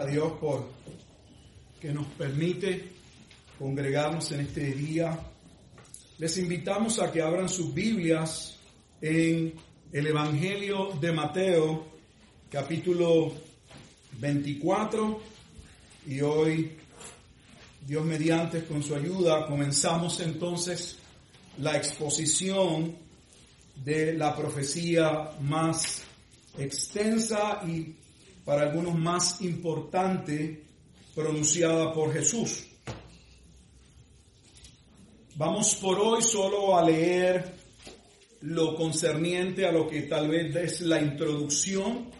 a Dios por que nos permite congregarnos en este día. Les invitamos a que abran sus Biblias en el Evangelio de Mateo, capítulo 24. Y hoy, Dios mediante, con su ayuda, comenzamos entonces la exposición de la profecía más extensa y para algunos más importante pronunciada por Jesús. Vamos por hoy solo a leer lo concerniente a lo que tal vez es la introducción.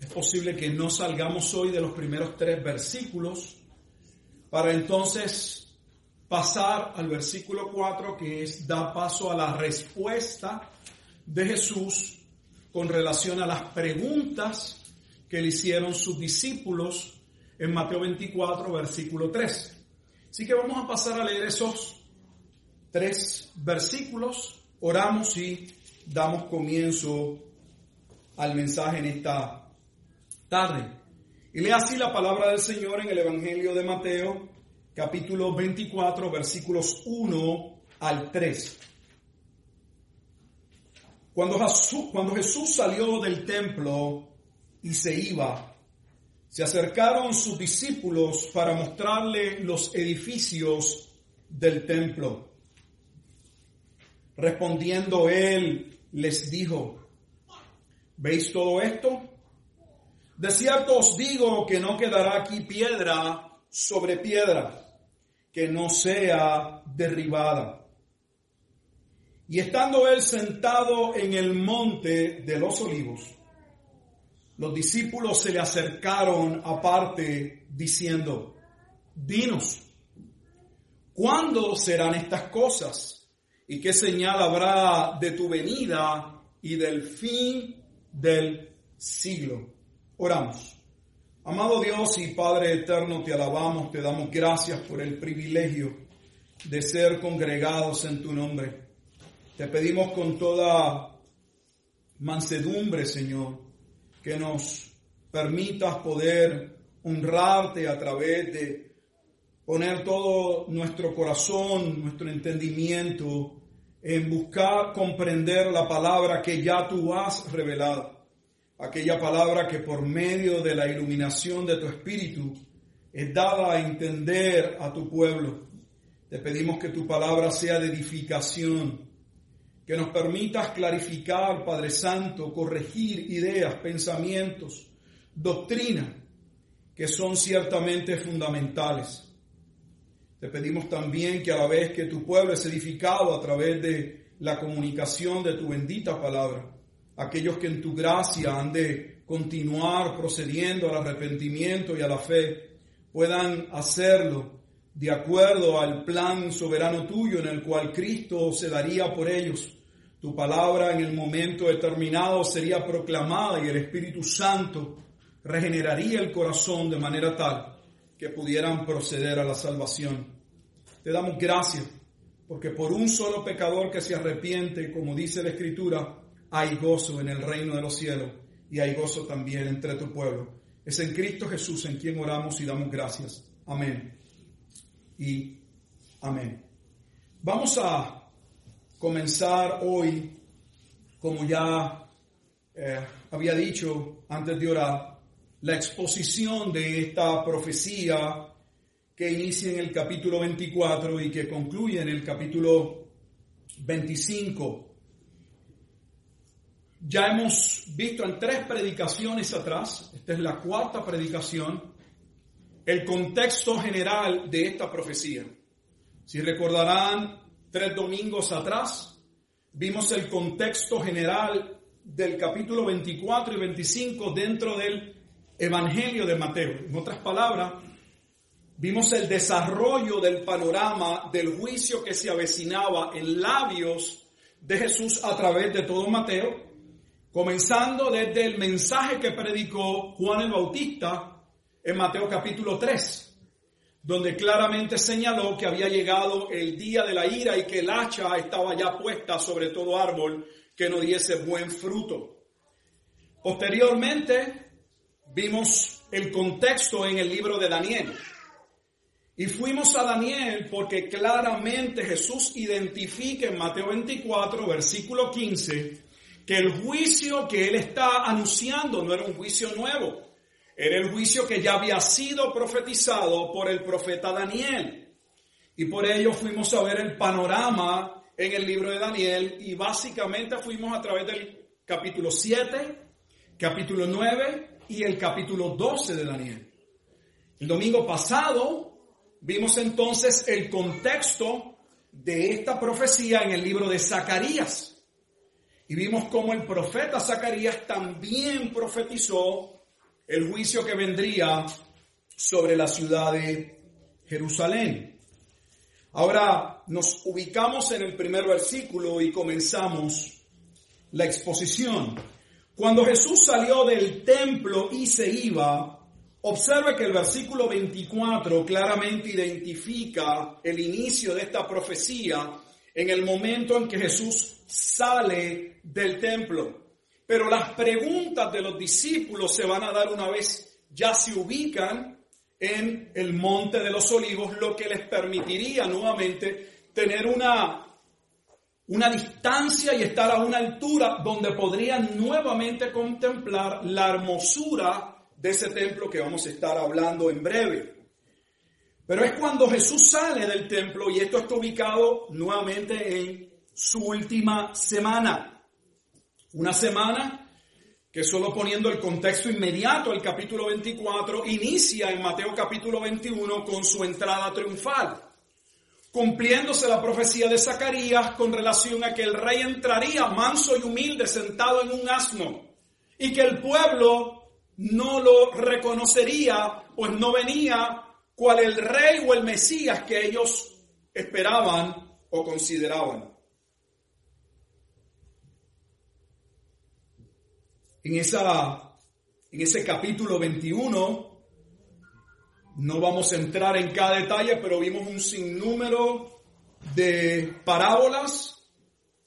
Es posible que no salgamos hoy de los primeros tres versículos para entonces pasar al versículo 4 que es da paso a la respuesta de Jesús con relación a las preguntas que le hicieron sus discípulos en Mateo 24, versículo 3. Así que vamos a pasar a leer esos tres versículos, oramos y damos comienzo al mensaje en esta tarde. Y lea así la palabra del Señor en el Evangelio de Mateo, capítulo 24, versículos 1 al 3. Cuando Jesús, cuando Jesús salió del templo y se iba, se acercaron sus discípulos para mostrarle los edificios del templo. Respondiendo él, les dijo, ¿veis todo esto? De cierto os digo que no quedará aquí piedra sobre piedra que no sea derribada. Y estando él sentado en el monte de los olivos, los discípulos se le acercaron aparte diciendo, dinos, ¿cuándo serán estas cosas? ¿Y qué señal habrá de tu venida y del fin del siglo? Oramos. Amado Dios y Padre eterno, te alabamos, te damos gracias por el privilegio de ser congregados en tu nombre. Te pedimos con toda mansedumbre, Señor, que nos permitas poder honrarte a través de poner todo nuestro corazón, nuestro entendimiento en buscar comprender la palabra que ya tú has revelado. Aquella palabra que por medio de la iluminación de tu espíritu es dada a entender a tu pueblo. Te pedimos que tu palabra sea de edificación, que nos permitas clarificar, Padre Santo, corregir ideas, pensamientos, doctrina, que son ciertamente fundamentales. Te pedimos también que a la vez que tu pueblo es edificado a través de la comunicación de tu bendita palabra, aquellos que en tu gracia han de continuar procediendo al arrepentimiento y a la fe, puedan hacerlo de acuerdo al plan soberano tuyo en el cual Cristo se daría por ellos. Tu palabra en el momento determinado sería proclamada y el Espíritu Santo regeneraría el corazón de manera tal que pudieran proceder a la salvación. Te damos gracias porque por un solo pecador que se arrepiente, como dice la Escritura, hay gozo en el reino de los cielos y hay gozo también entre tu pueblo. Es en Cristo Jesús en quien oramos y damos gracias. Amén. Y amén. Vamos a comenzar hoy, como ya eh, había dicho antes de orar, la exposición de esta profecía que inicia en el capítulo 24 y que concluye en el capítulo 25. Ya hemos visto en tres predicaciones atrás, esta es la cuarta predicación, el contexto general de esta profecía. Si recordarán, tres domingos atrás vimos el contexto general del capítulo 24 y 25 dentro del Evangelio de Mateo. En otras palabras, vimos el desarrollo del panorama del juicio que se avecinaba en labios de Jesús a través de todo Mateo, comenzando desde el mensaje que predicó Juan el Bautista en Mateo capítulo 3 donde claramente señaló que había llegado el día de la ira y que el hacha estaba ya puesta sobre todo árbol que no diese buen fruto. Posteriormente vimos el contexto en el libro de Daniel. Y fuimos a Daniel porque claramente Jesús identifica en Mateo 24, versículo 15, que el juicio que él está anunciando no era un juicio nuevo, era el juicio que ya había sido profetizado por el profeta Daniel. Y por ello fuimos a ver el panorama en el libro de Daniel y básicamente fuimos a través del capítulo 7, capítulo 9 y el capítulo 12 de Daniel. El domingo pasado vimos entonces el contexto de esta profecía en el libro de Zacarías. Y vimos cómo el profeta Zacarías también profetizó el juicio que vendría sobre la ciudad de Jerusalén. Ahora nos ubicamos en el primer versículo y comenzamos la exposición. Cuando Jesús salió del templo y se iba, observe que el versículo 24 claramente identifica el inicio de esta profecía en el momento en que Jesús sale del templo. Pero las preguntas de los discípulos se van a dar una vez ya se ubican en el monte de los olivos, lo que les permitiría nuevamente tener una, una distancia y estar a una altura donde podrían nuevamente contemplar la hermosura de ese templo que vamos a estar hablando en breve. Pero es cuando Jesús sale del templo y esto está ubicado nuevamente en su última semana. Una semana que solo poniendo el contexto inmediato al capítulo 24, inicia en Mateo capítulo 21 con su entrada triunfal, cumpliéndose la profecía de Zacarías con relación a que el rey entraría manso y humilde sentado en un asno y que el pueblo no lo reconocería, pues no venía cual el rey o el Mesías que ellos esperaban o consideraban. En, esa, en ese capítulo 21. No vamos a entrar en cada detalle, pero vimos un sinnúmero de parábolas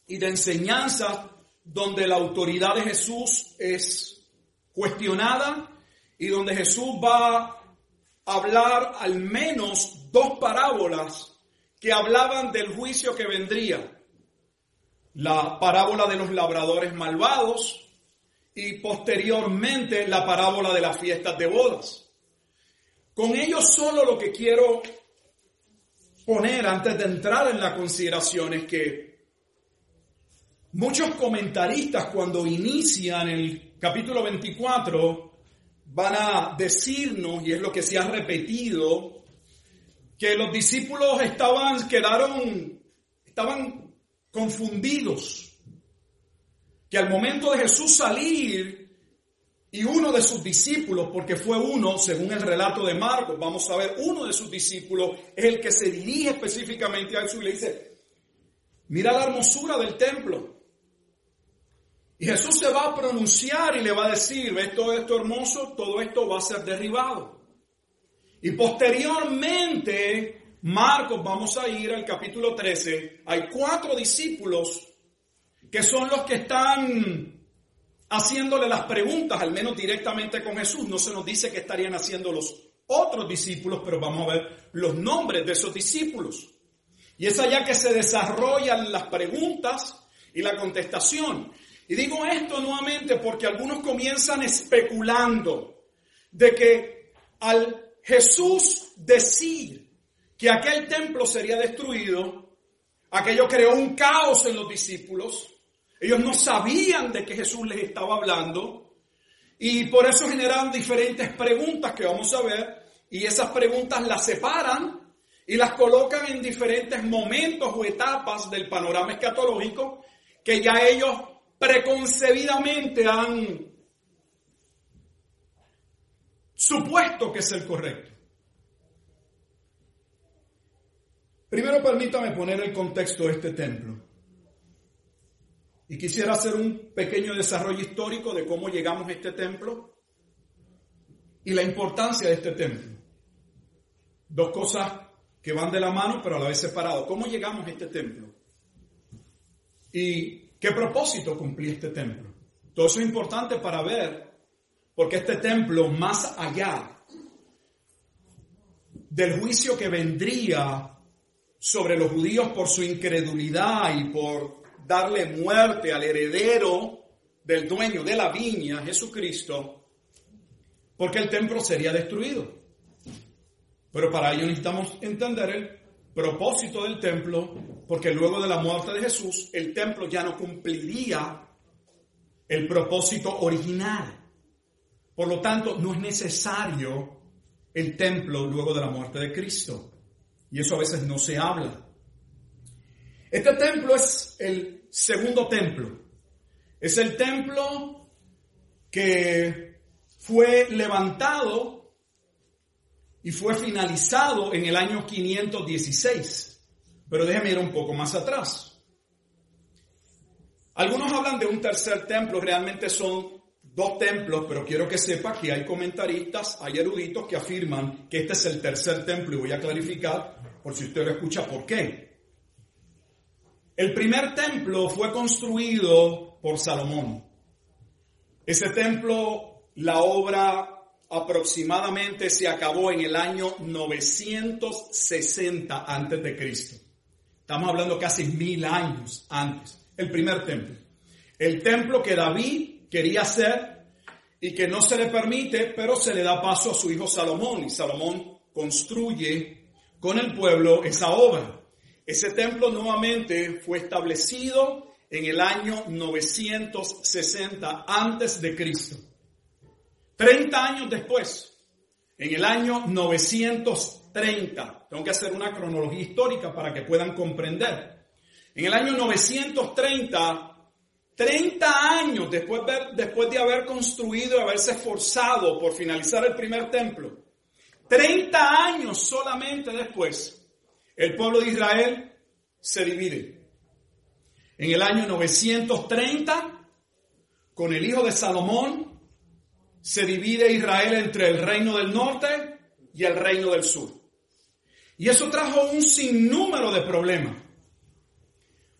y de enseñanzas donde la autoridad de Jesús es cuestionada y donde Jesús va a hablar al menos dos parábolas que hablaban del juicio que vendría. La parábola de los labradores malvados, y posteriormente la parábola de las fiestas de bodas. Con ello solo lo que quiero poner antes de entrar en la consideración es que muchos comentaristas cuando inician el capítulo 24 van a decirnos, y es lo que se ha repetido, que los discípulos estaban, quedaron, estaban confundidos que al momento de Jesús salir y uno de sus discípulos, porque fue uno, según el relato de Marcos, vamos a ver, uno de sus discípulos es el que se dirige específicamente a Jesús y le dice, mira la hermosura del templo. Y Jesús se va a pronunciar y le va a decir, ves todo esto hermoso, todo esto va a ser derribado. Y posteriormente, Marcos, vamos a ir al capítulo 13, hay cuatro discípulos que son los que están haciéndole las preguntas, al menos directamente con Jesús. No se nos dice que estarían haciendo los otros discípulos, pero vamos a ver los nombres de esos discípulos. Y es allá que se desarrollan las preguntas y la contestación. Y digo esto nuevamente porque algunos comienzan especulando de que al Jesús decir que aquel templo sería destruido, aquello creó un caos en los discípulos, ellos no sabían de qué Jesús les estaba hablando y por eso generan diferentes preguntas que vamos a ver y esas preguntas las separan y las colocan en diferentes momentos o etapas del panorama escatológico que ya ellos preconcebidamente han supuesto que es el correcto. Primero permítame poner el contexto de este templo. Y quisiera hacer un pequeño desarrollo histórico de cómo llegamos a este templo y la importancia de este templo. Dos cosas que van de la mano pero a la vez separadas. ¿Cómo llegamos a este templo? ¿Y qué propósito cumplía este templo? Todo eso es importante para ver porque este templo, más allá del juicio que vendría sobre los judíos por su incredulidad y por darle muerte al heredero del dueño de la viña, Jesucristo, porque el templo sería destruido. Pero para ello necesitamos entender el propósito del templo, porque luego de la muerte de Jesús, el templo ya no cumpliría el propósito original. Por lo tanto, no es necesario el templo luego de la muerte de Cristo. Y eso a veces no se habla. Este templo es el segundo templo. Es el templo que fue levantado y fue finalizado en el año 516. Pero déjeme ir un poco más atrás. Algunos hablan de un tercer templo, realmente son dos templos, pero quiero que sepa que hay comentaristas, hay eruditos que afirman que este es el tercer templo y voy a clarificar por si usted lo escucha por qué. El primer templo fue construido por Salomón. Ese templo, la obra aproximadamente se acabó en el año 960 antes de Cristo. Estamos hablando casi mil años antes. El primer templo. El templo que David quería hacer y que no se le permite, pero se le da paso a su hijo Salomón y Salomón construye con el pueblo esa obra. Ese templo nuevamente fue establecido en el año 960 antes de Cristo. 30 años después, en el año 930, tengo que hacer una cronología histórica para que puedan comprender. En el año 930 30 años después de, después de haber construido y haberse esforzado por finalizar el primer templo, 30 años solamente después, el pueblo de Israel se divide. En el año 930, con el hijo de Salomón, se divide Israel entre el reino del norte y el reino del sur. Y eso trajo un sinnúmero de problemas.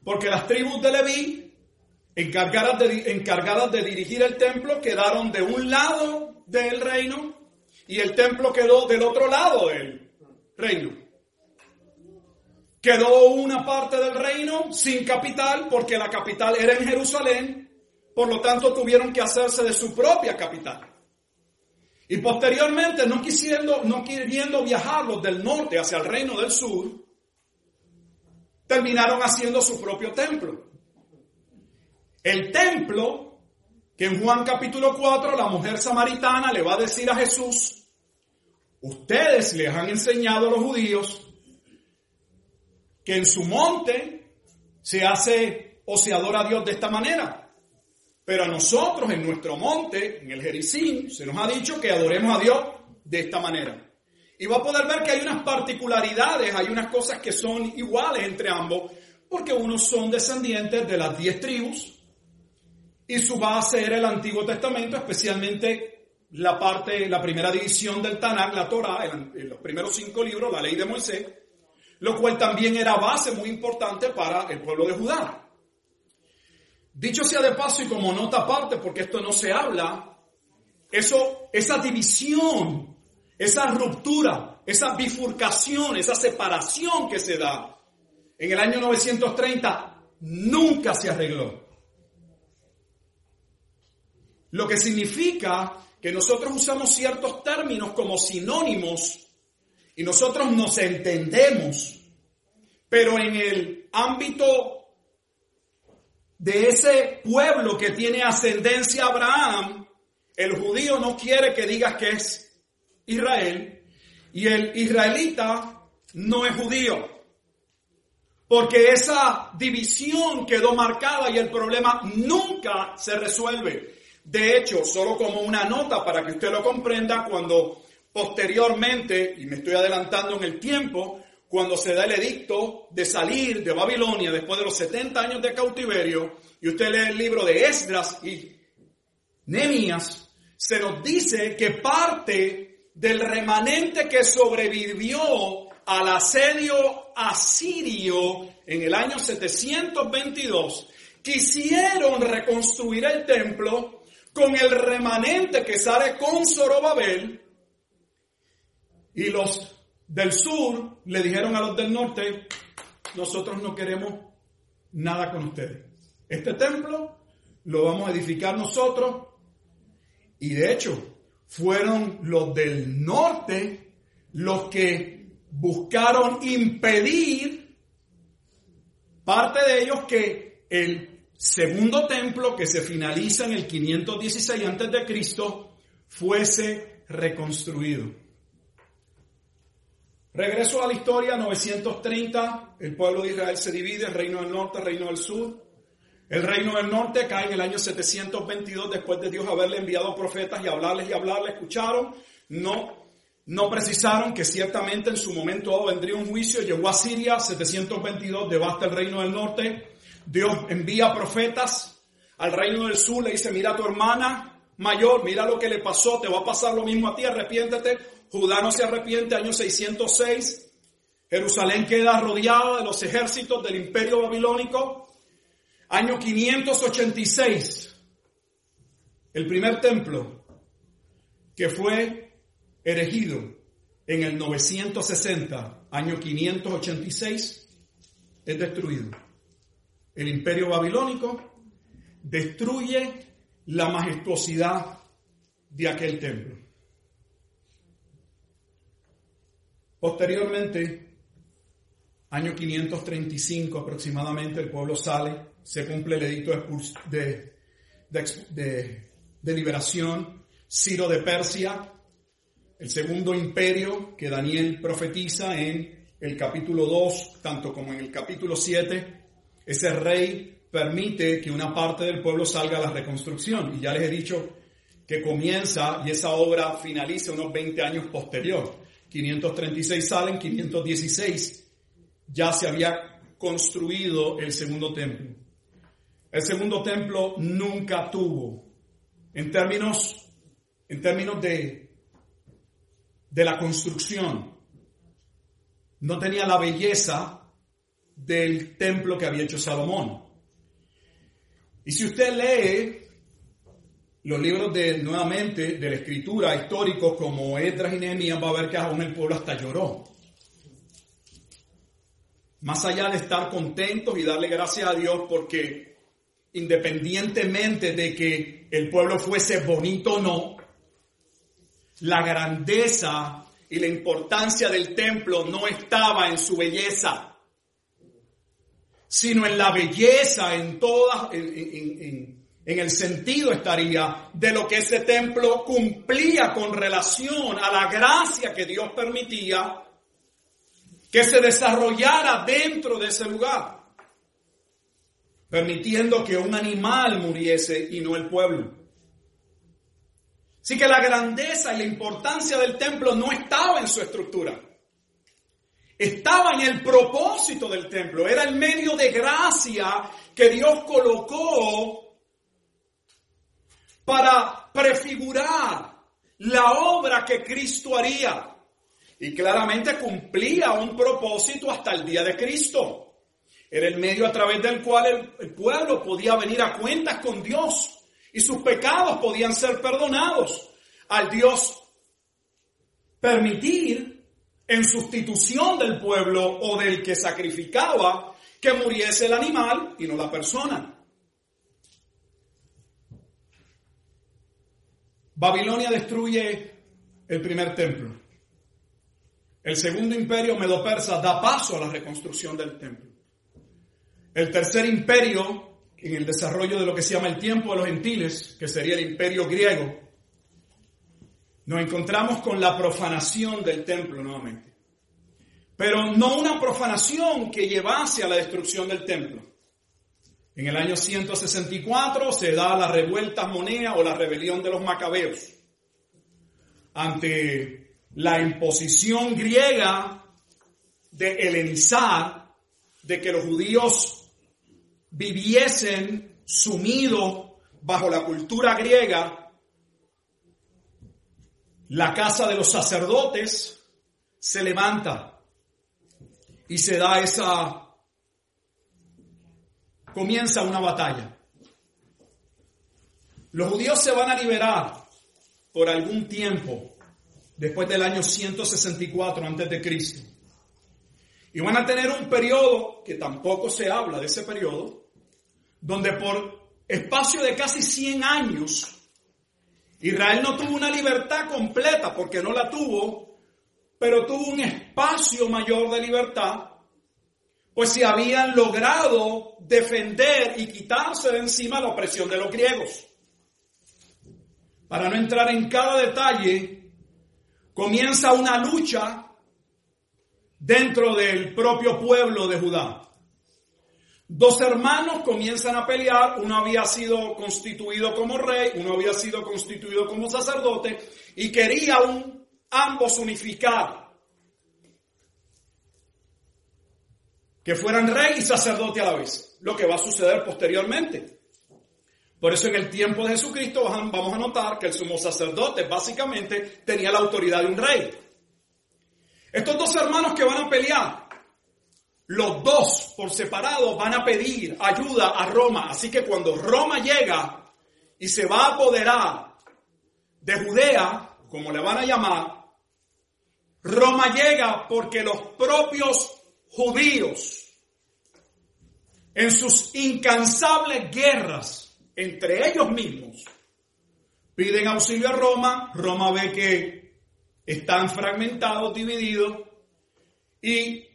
Porque las tribus de Leví encargadas de, encargadas de dirigir el templo quedaron de un lado del reino y el templo quedó del otro lado del reino. Quedó una parte del reino sin capital porque la capital era en Jerusalén, por lo tanto tuvieron que hacerse de su propia capital. Y posteriormente, no quisiendo, no queriendo viajar los del norte hacia el reino del sur, terminaron haciendo su propio templo. El templo, que en Juan capítulo 4 la mujer samaritana le va a decir a Jesús, ustedes les han enseñado a los judíos en su monte se hace o se adora a Dios de esta manera. Pero a nosotros en nuestro monte, en el Jericín, se nos ha dicho que adoremos a Dios de esta manera. Y va a poder ver que hay unas particularidades, hay unas cosas que son iguales entre ambos, porque unos son descendientes de las diez tribus y su base era el Antiguo Testamento, especialmente la parte, la primera división del Tanakh, la Torah, en los primeros cinco libros, la ley de Moisés, lo cual también era base muy importante para el pueblo de Judá. Dicho sea de paso y como nota aparte, porque esto no se habla, eso, esa división, esa ruptura, esa bifurcación, esa separación que se da en el año 930 nunca se arregló. Lo que significa que nosotros usamos ciertos términos como sinónimos y nosotros nos entendemos, pero en el ámbito de ese pueblo que tiene ascendencia Abraham, el judío no quiere que digas que es Israel y el israelita no es judío. Porque esa división quedó marcada y el problema nunca se resuelve. De hecho, solo como una nota para que usted lo comprenda, cuando posteriormente, y me estoy adelantando en el tiempo, cuando se da el edicto de salir de Babilonia después de los 70 años de cautiverio, y usted lee el libro de Esdras y Nehemías, se nos dice que parte del remanente que sobrevivió al asedio asirio en el año 722, quisieron reconstruir el templo con el remanente que sale con Zorobabel y los del sur le dijeron a los del norte, nosotros no queremos nada con ustedes. Este templo lo vamos a edificar nosotros y de hecho fueron los del norte los que buscaron impedir parte de ellos que el segundo templo que se finaliza en el 516 antes de Cristo fuese reconstruido. Regreso a la historia, 930, el pueblo de Israel se divide, el reino del norte, el reino del sur. El reino del norte cae en el año 722 después de Dios haberle enviado profetas y hablarles y hablarles, escucharon, no, no precisaron que ciertamente en su momento vendría un juicio, llegó a Siria, 722, devasta el reino del norte, Dios envía profetas al reino del sur, le dice, mira a tu hermana mayor, mira lo que le pasó, te va a pasar lo mismo a ti, arrepiéntete, Judá no se arrepiente, año 606. Jerusalén queda rodeada de los ejércitos del imperio babilónico. Año 586. El primer templo que fue erigido en el 960, año 586, es destruido. El imperio babilónico destruye la majestuosidad de aquel templo. Posteriormente, año 535 aproximadamente, el pueblo sale, se cumple el edicto de, liberación, Ciro de Persia, el segundo imperio que Daniel profetiza en el capítulo 2, tanto como en el capítulo 7, ese rey permite que una parte del pueblo salga a la reconstrucción. Y ya les he dicho que comienza y esa obra finaliza unos 20 años posterior. 536 salen, 516 ya se había construido el segundo templo. El segundo templo nunca tuvo, en términos, en términos de, de la construcción, no tenía la belleza del templo que había hecho Salomón. Y si usted lee los libros de, nuevamente, de la escritura históricos como Edras y Nehemías, va a ver que aún el pueblo hasta lloró. Más allá de estar contentos y darle gracias a Dios porque independientemente de que el pueblo fuese bonito o no, la grandeza y la importancia del templo no estaba en su belleza, sino en la belleza, en todas, en el sentido estaría de lo que ese templo cumplía con relación a la gracia que Dios permitía que se desarrollara dentro de ese lugar, permitiendo que un animal muriese y no el pueblo. Así que la grandeza y la importancia del templo no estaba en su estructura. Estaba en el propósito del templo. Era el medio de gracia que Dios colocó para prefigurar la obra que Cristo haría. Y claramente cumplía un propósito hasta el día de Cristo. Era el medio a través del cual el, pueblo podía venir a cuentas con Dios y sus pecados podían ser perdonados. Al Dios permitir en sustitución del pueblo o del que sacrificaba que muriese el animal y no la persona. Babilonia destruye el primer templo. El segundo imperio medo-persa da paso a la reconstrucción del templo. El tercer imperio, en el desarrollo de lo que se llama el tiempo de los gentiles, que sería el imperio griego, nos encontramos con la profanación del templo nuevamente. Pero no una profanación que llevase a la destrucción del templo. En el año 164 se da la revuelta monea o la rebelión de los macabeos. Ante la imposición griega de helenizar, de que los judíos viviesen sumidos bajo la cultura griega, la casa de los sacerdotes se levanta y se da esa comienza una batalla. Los judíos se van a liberar por algún tiempo después del año 164 antes de Cristo. Y van a tener un periodo que tampoco se habla de ese periodo, donde por espacio de casi 100 años Israel no tuvo una libertad completa porque no la tuvo, pero tuvo un espacio mayor de libertad pues si habían logrado defender y quitarse de encima la opresión de los griegos. Para no entrar en cada detalle, comienza una lucha dentro del propio pueblo de Judá. Dos hermanos comienzan a pelear, uno había sido constituido como rey, uno había sido constituido como sacerdote y querían ambos unificar que fueran rey y sacerdote a la vez, lo que va a suceder posteriormente. Por eso en el tiempo de Jesucristo vamos a notar que el sumo sacerdote básicamente tenía la autoridad de un rey. Estos dos hermanos que van a pelear, los dos por separado van a pedir ayuda a Roma. Así que cuando Roma llega y se va a apoderar de Judea, como le van a llamar, Roma llega porque los propios judíos en sus incansables guerras entre ellos mismos piden auxilio a Roma, Roma ve que están fragmentados, divididos y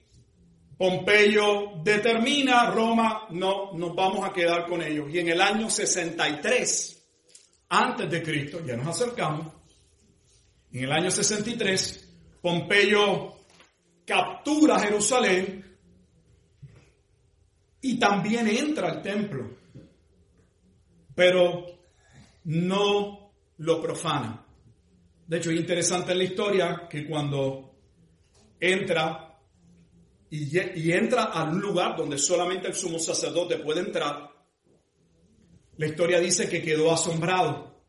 Pompeyo determina, Roma, no, nos vamos a quedar con ellos. Y en el año 63, antes de Cristo, ya nos acercamos, en el año 63, Pompeyo captura Jerusalén y también entra al templo, pero no lo profana. De hecho, es interesante en la historia que cuando entra y, y entra a un lugar donde solamente el sumo sacerdote puede entrar, la historia dice que quedó asombrado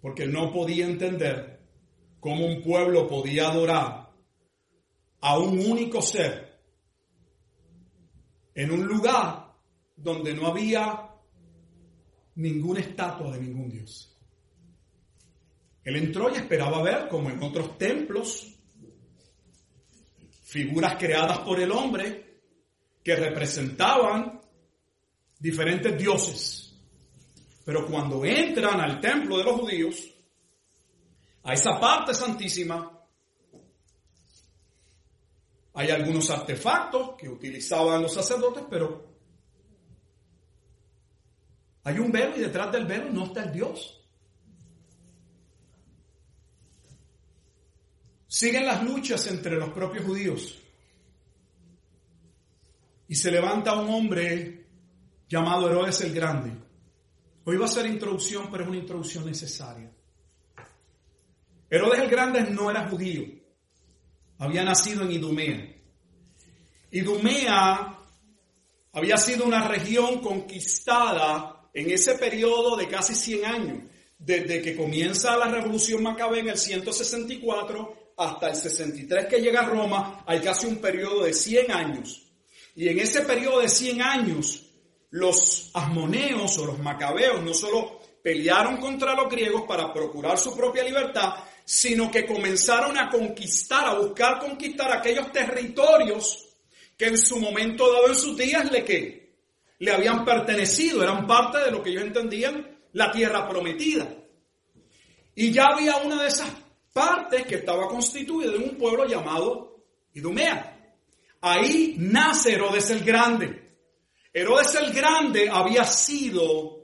porque no podía entender cómo un pueblo podía adorar a un único ser en un lugar donde no había ninguna estatua de ningún dios. Él entró y esperaba ver, como en otros templos, figuras creadas por el hombre que representaban diferentes dioses. Pero cuando entran al templo de los judíos, a esa parte santísima, hay algunos artefactos que utilizaban los sacerdotes, pero hay un velo y detrás del velo no está el Dios. Siguen las luchas entre los propios judíos. Y se levanta un hombre llamado Herodes el Grande. Hoy va a ser introducción, pero es una introducción necesaria. Herodes el Grande no era judío había nacido en Idumea. Idumea había sido una región conquistada en ese periodo de casi 100 años, desde que comienza la revolución macabea en el 164 hasta el 63 que llega a Roma, hay casi un periodo de 100 años. Y en ese periodo de 100 años, los asmoneos o los macabeos no solo pelearon contra los griegos para procurar su propia libertad, sino que comenzaron a conquistar, a buscar conquistar aquellos territorios que en su momento dado en sus días le que le habían pertenecido, eran parte de lo que ellos entendían la tierra prometida. Y ya había una de esas partes que estaba constituida de un pueblo llamado Idumea. Ahí nace Herodes el Grande. Herodes el Grande había sido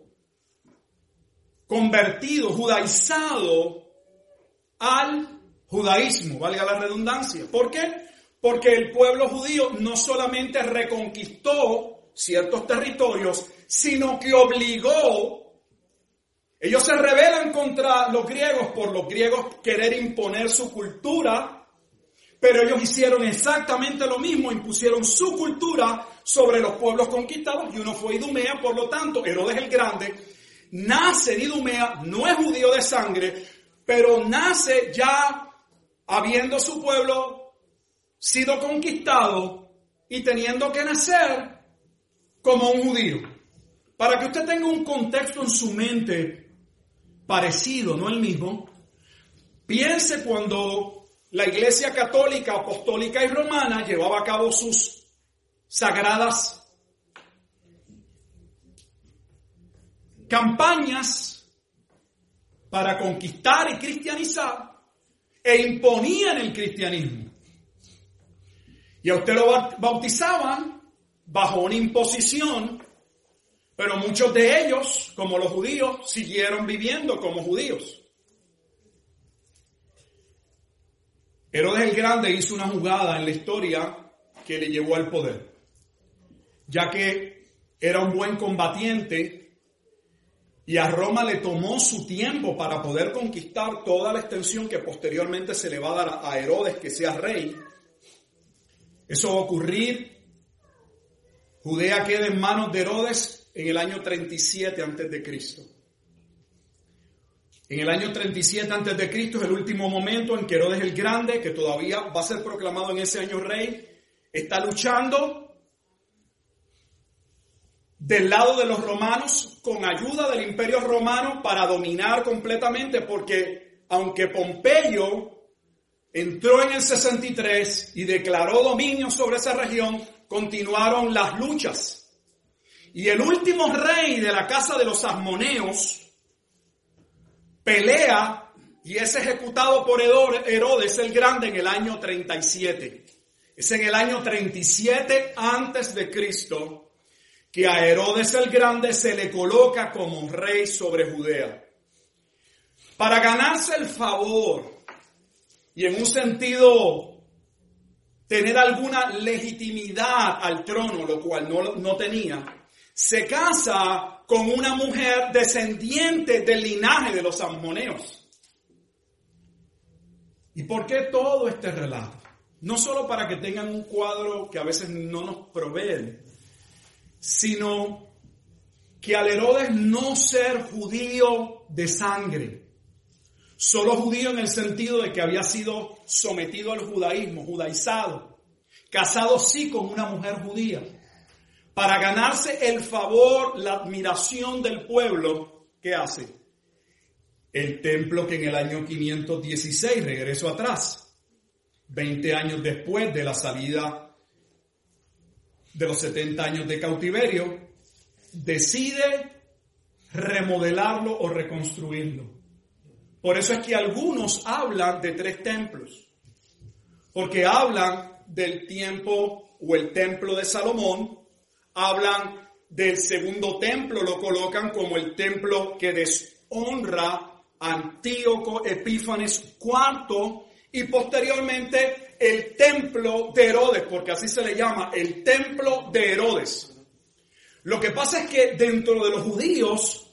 convertido, judaizado al judaísmo, valga la redundancia. ¿Por qué? Porque el pueblo judío no solamente reconquistó ciertos territorios, sino que obligó, ellos se rebelan contra los griegos por los griegos querer imponer su cultura, pero ellos hicieron exactamente lo mismo, impusieron su cultura sobre los pueblos conquistados y uno fue Idumea, por lo tanto, Herodes el Grande nace en Idumea, no es judío de sangre, pero nace ya habiendo su pueblo sido conquistado y teniendo que nacer como un judío. Para que usted tenga un contexto en su mente parecido, no el mismo, piense cuando la Iglesia Católica, Apostólica y Romana llevaba a cabo sus sagradas campañas para conquistar y cristianizar e imponían el cristianismo. Y a usted lo bautizaban bajo una imposición, pero muchos de ellos, como los judíos, siguieron viviendo como judíos. Herodes el Grande hizo una jugada en la historia que le llevó al poder, ya que era un buen combatiente y a Roma le tomó su tiempo para poder conquistar toda la extensión que posteriormente se le va a dar a Herodes que sea rey. Eso va a ocurrir. Judea queda en manos de Herodes en el año 37 antes de Cristo. En el año 37 antes de Cristo es el último momento en que Herodes el Grande, que todavía va a ser proclamado en ese año rey, está luchando del lado de los romanos con ayuda del imperio romano para dominar completamente porque aunque Pompeyo entró en el 63 y declaró dominio sobre esa región, continuaron las luchas. Y el último rey de la casa de los asmoneos pelea y es ejecutado por Herodes el Grande en el año 37. Es en el año 37 antes de Cristo que a Herodes el Grande se le coloca como rey sobre Judea. Para ganarse el favor y en un sentido tener alguna legitimidad al trono, lo cual no, no tenía, se casa con una mujer descendiente del linaje de los ammoneos. ¿Y por qué todo este relato? No solo para que tengan un cuadro que a veces no nos proveen, sino que al Herodes no ser judío de sangre, solo judío en el sentido de que había sido sometido al judaísmo, judaizado, casado sí con una mujer judía, para ganarse el favor, la admiración del pueblo, ¿qué hace? El templo que en el año 516, regreso atrás, 20 años después de la salida de los 70 años de cautiverio, decide remodelarlo o reconstruirlo. Por eso es que algunos hablan de tres templos, porque hablan del tiempo o el templo de Salomón, hablan del segundo templo, lo colocan como el templo que deshonra Antíoco Epífanes IV y posteriormente el templo de Herodes, porque así se le llama, el templo de Herodes. Lo que pasa es que dentro de los judíos,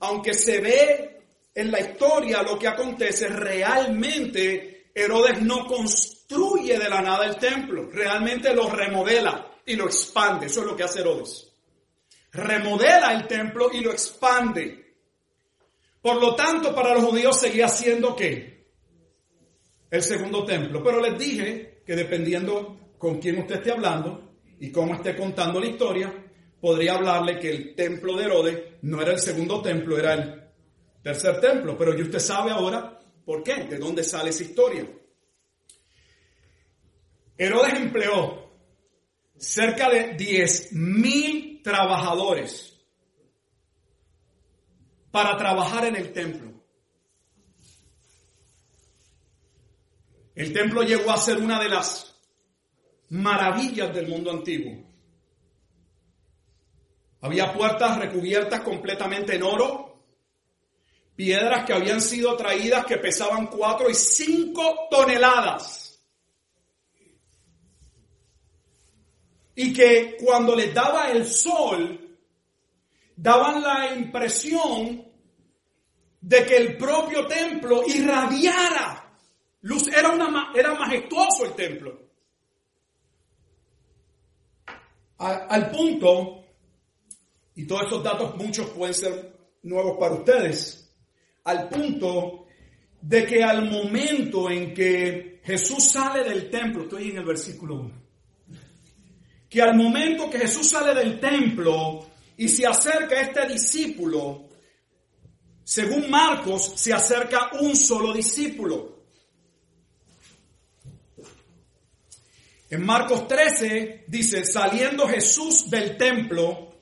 aunque se ve en la historia lo que acontece, realmente Herodes no construye de la nada el templo, realmente lo remodela y lo expande, eso es lo que hace Herodes. Remodela el templo y lo expande. Por lo tanto, para los judíos seguía siendo qué? El segundo templo. Pero les dije que dependiendo con quién usted esté hablando y cómo esté contando la historia, podría hablarle que el templo de Herodes no era el segundo templo, era el tercer templo. Pero ya usted sabe ahora por qué, de dónde sale esa historia. Herodes empleó cerca de 10 mil trabajadores para trabajar en el templo. El templo llegó a ser una de las maravillas del mundo antiguo. Había puertas recubiertas completamente en oro, piedras que habían sido traídas que pesaban cuatro y cinco toneladas. y que cuando les daba el sol, daban la impresión de que el propio templo irradiara luz. Era, una, era majestuoso el templo. al punto, y todos estos datos muchos pueden ser nuevos para ustedes, al punto de que al momento en que Jesús sale del templo, estoy en el versículo 1, que al momento que Jesús sale del templo y se acerca a este discípulo, según Marcos, se acerca un solo discípulo. En Marcos 13 dice, saliendo Jesús del templo,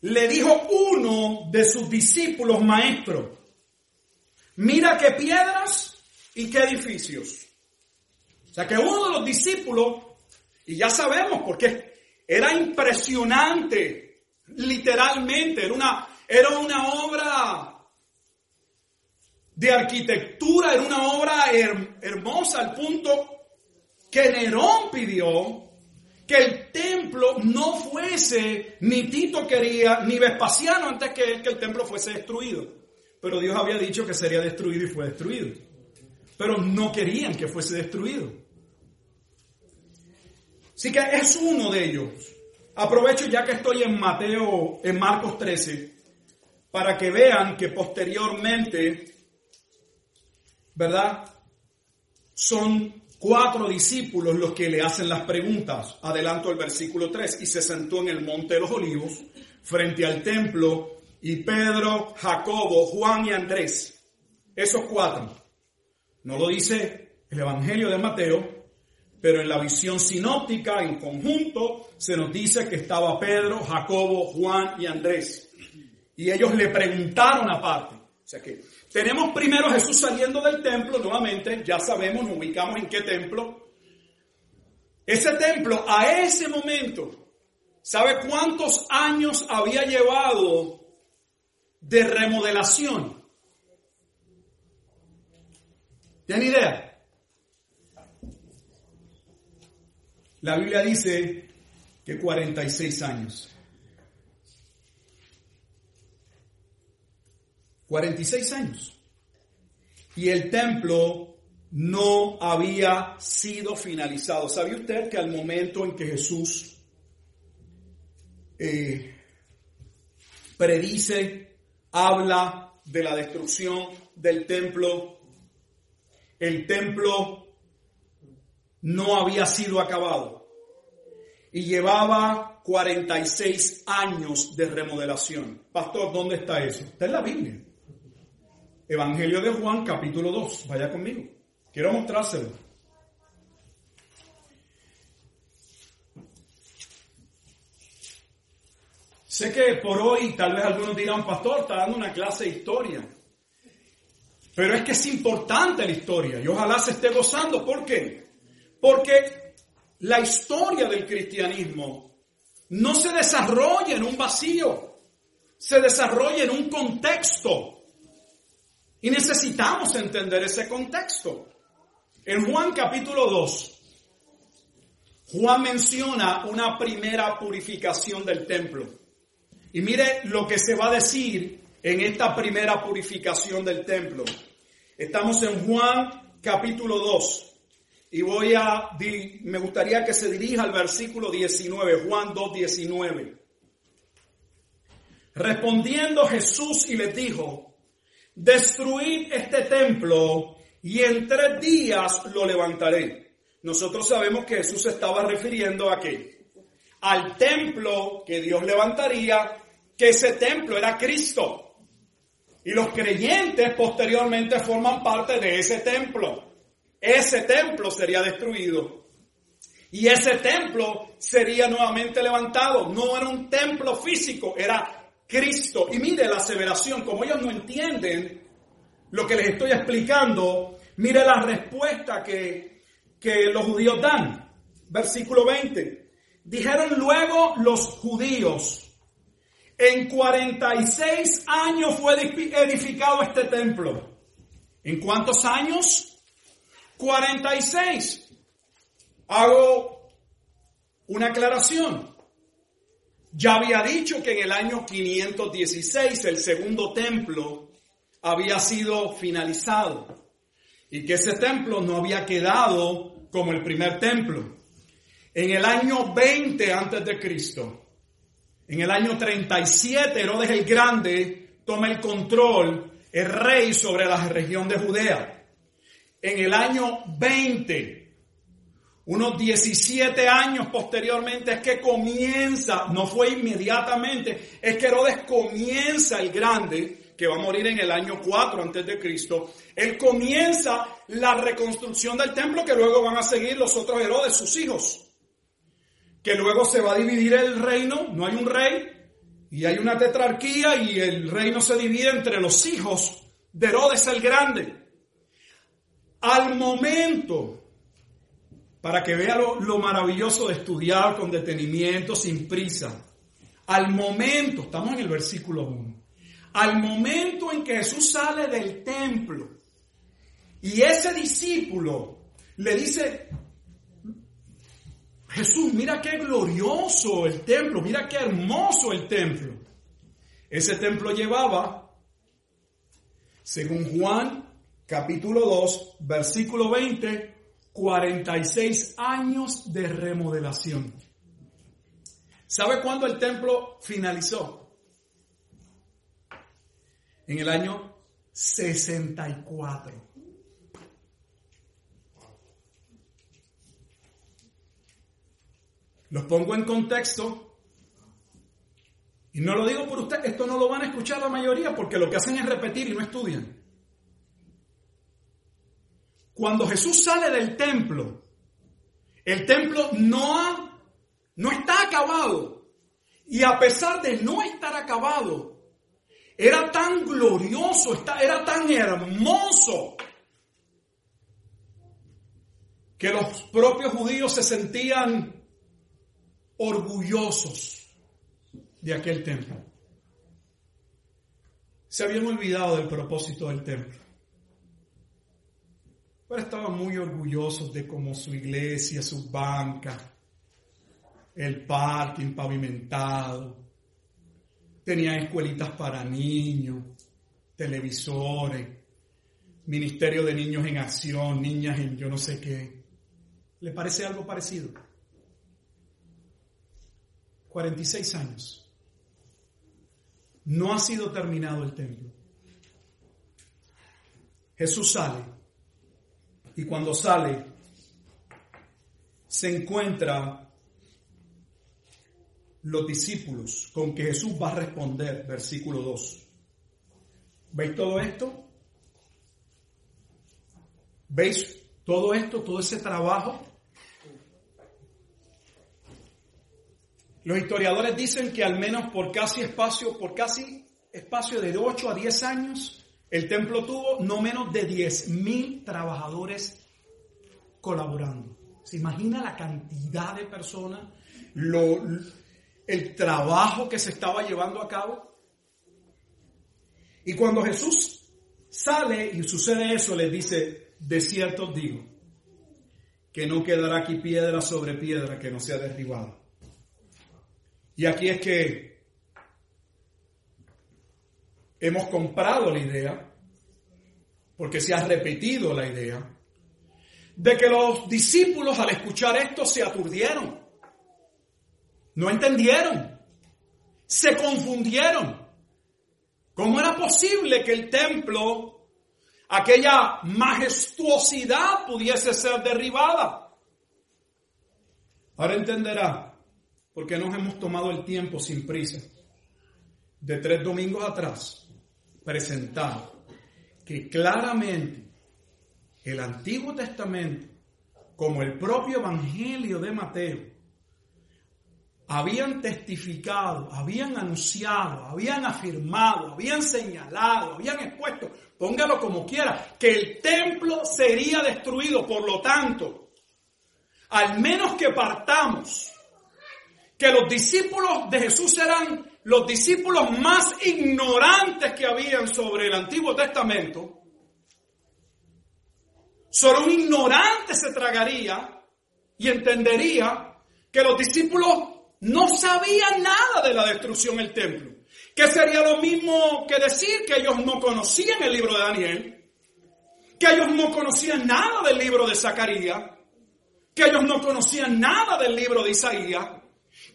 le dijo uno de sus discípulos maestros, mira qué piedras y qué edificios. O sea que uno de los discípulos y ya sabemos porque era impresionante, literalmente, era una, era una obra de arquitectura, era una obra hermosa al punto que Nerón pidió que el templo no fuese, ni Tito quería, ni Vespasiano antes que, que el templo fuese destruido. Pero Dios había dicho que sería destruido y fue destruido. Pero no querían que fuese destruido. Así que es uno de ellos. Aprovecho ya que estoy en Mateo, en Marcos 13, para que vean que posteriormente, ¿verdad? Son cuatro discípulos los que le hacen las preguntas. Adelanto el versículo 3. Y se sentó en el monte de los olivos, frente al templo, y Pedro, Jacobo, Juan y Andrés. Esos cuatro. No lo dice el Evangelio de Mateo, pero en la visión sinóptica, en conjunto, se nos dice que estaba Pedro, Jacobo, Juan y Andrés. Y ellos le preguntaron aparte. O sea que tenemos primero a Jesús saliendo del templo, nuevamente, ya sabemos, nos ubicamos en qué templo. Ese templo, a ese momento, ¿sabe cuántos años había llevado de remodelación? ¿Tienen idea? La Biblia dice que 46 años. 46 años. Y el templo no había sido finalizado. ¿Sabe usted que al momento en que Jesús eh, predice, habla de la destrucción del templo, el templo no había sido acabado y llevaba 46 años de remodelación. Pastor, ¿dónde está eso? Está en la Biblia. Evangelio de Juan, capítulo 2. Vaya conmigo. Quiero mostrárselo. Sé que por hoy tal vez algunos dirán, pastor, está dando una clase de historia. Pero es que es importante la historia y ojalá se esté gozando. ¿Por qué? Porque la historia del cristianismo no se desarrolla en un vacío, se desarrolla en un contexto. Y necesitamos entender ese contexto. En Juan capítulo 2, Juan menciona una primera purificación del templo. Y mire lo que se va a decir en esta primera purificación del templo. Estamos en Juan capítulo 2. Y voy a, me gustaría que se dirija al versículo 19, Juan 2, 19. Respondiendo Jesús y les dijo, destruid este templo y en tres días lo levantaré. Nosotros sabemos que Jesús estaba refiriendo a qué? Al templo que Dios levantaría, que ese templo era Cristo. Y los creyentes posteriormente forman parte de ese templo ese templo sería destruido. Y ese templo sería nuevamente levantado. No era un templo físico, era Cristo. Y mire la aseveración, como ellos no entienden lo que les estoy explicando, mire la respuesta que, que los judíos dan. Versículo 20. Dijeron luego los judíos, en 46 años fue edificado este templo. ¿En cuántos años? 46. Hago una aclaración. Ya había dicho que en el año 516 el segundo templo había sido finalizado y que ese templo no había quedado como el primer templo. En el año 20 antes de Cristo, en el año 37 Herodes el Grande toma el control, el rey sobre la región de Judea. En el año 20 unos 17 años posteriormente es que comienza, no fue inmediatamente, es que Herodes comienza el grande, que va a morir en el año 4 antes de Cristo. Él comienza la reconstrucción del templo que luego van a seguir los otros Herodes, sus hijos. Que luego se va a dividir el reino, no hay un rey, y hay una tetrarquía y el reino se divide entre los hijos de Herodes el Grande. Al momento para que vea lo, maravilloso de estudiar con detenimiento, sin prisa. Al momento, estamos en el versículo 1, al momento en que Jesús sale del templo y ese discípulo le dice, Jesús, mira qué glorioso el templo, mira qué hermoso el templo. Ese templo llevaba, según Juan capítulo 2, versículo 20, 46 años de remodelación. ¿Sabe cuándo el templo finalizó? En el año 64. Los pongo en contexto. Y no lo digo por usted, esto no lo van a escuchar la mayoría porque lo que hacen es repetir y no estudian. Cuando Jesús sale del templo, el templo no, no está acabado. Y a pesar de no estar acabado, era tan glorioso, era tan hermoso, que los propios judíos se sentían orgullosos de aquel templo. Se habían olvidado del propósito del templo pero estaban muy orgullosos de cómo su iglesia, su banca, el parking pavimentado, tenían escuelitas para niños, televisores, ministerio de niños en acción, niñas en yo no sé qué. ¿Le parece algo parecido? 46 años. No ha sido terminado el templo. Jesús sale y cuando sale, se encuentra los discípulos con que Jesús va a responder, versículo 2. ¿Veis todo esto? ¿Veis todo esto, todo ese trabajo? Los historiadores dicen que al menos por casi espacio, por casi espacio de 8 a 10 años, el templo tuvo no menos de 10.000 trabajadores colaborando. ¿Se imagina la cantidad de personas? el trabajo que se estaba llevando a cabo. Y cuando Jesús sale y sucede eso, les dice, de cierto digo, que no quedará aquí piedra sobre piedra que no sea derribada. Y aquí es que hemos comprado la idea, porque se ha repetido la idea, de que los discípulos al escuchar esto se aturdieron, no entendieron, se confundieron. ¿Cómo era posible que el templo, aquella majestuosidad pudiese ser derribada? Ahora entenderá por qué nos hemos tomado el tiempo sin prisa de tres domingos atrás presentado que claramente el Antiguo Testamento, como el propio Evangelio de Mateo, habían testificado, habían anunciado, habían afirmado, habían señalado, habían expuesto, póngalo como quiera, que el templo sería destruido. Por lo tanto, al menos que partamos, que los discípulos de Jesús eran los discípulos más ignorantes que habían sobre el Antiguo Testamento, solo un ignorante se tragaría y entendería que los discípulos no sabían nada de la destrucción del templo. Que sería lo mismo que decir que ellos no conocían el libro de Daniel, que ellos no conocían nada del libro de Zacarías, que ellos no conocían nada del libro de Isaías,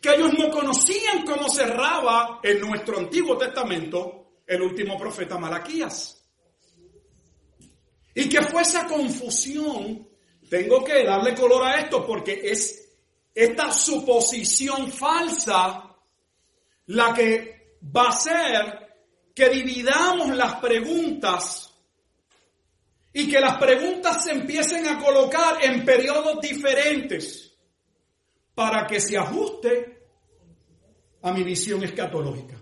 que ellos no conocían cómo cerraba en nuestro Antiguo Testamento el último profeta Malaquías. Y que fue esa confusión, tengo que darle color a esto porque es esta suposición falsa la que va a hacer que dividamos las preguntas y que las preguntas se empiecen a colocar en periodos diferentes para que se ajuste a mi visión escatológica.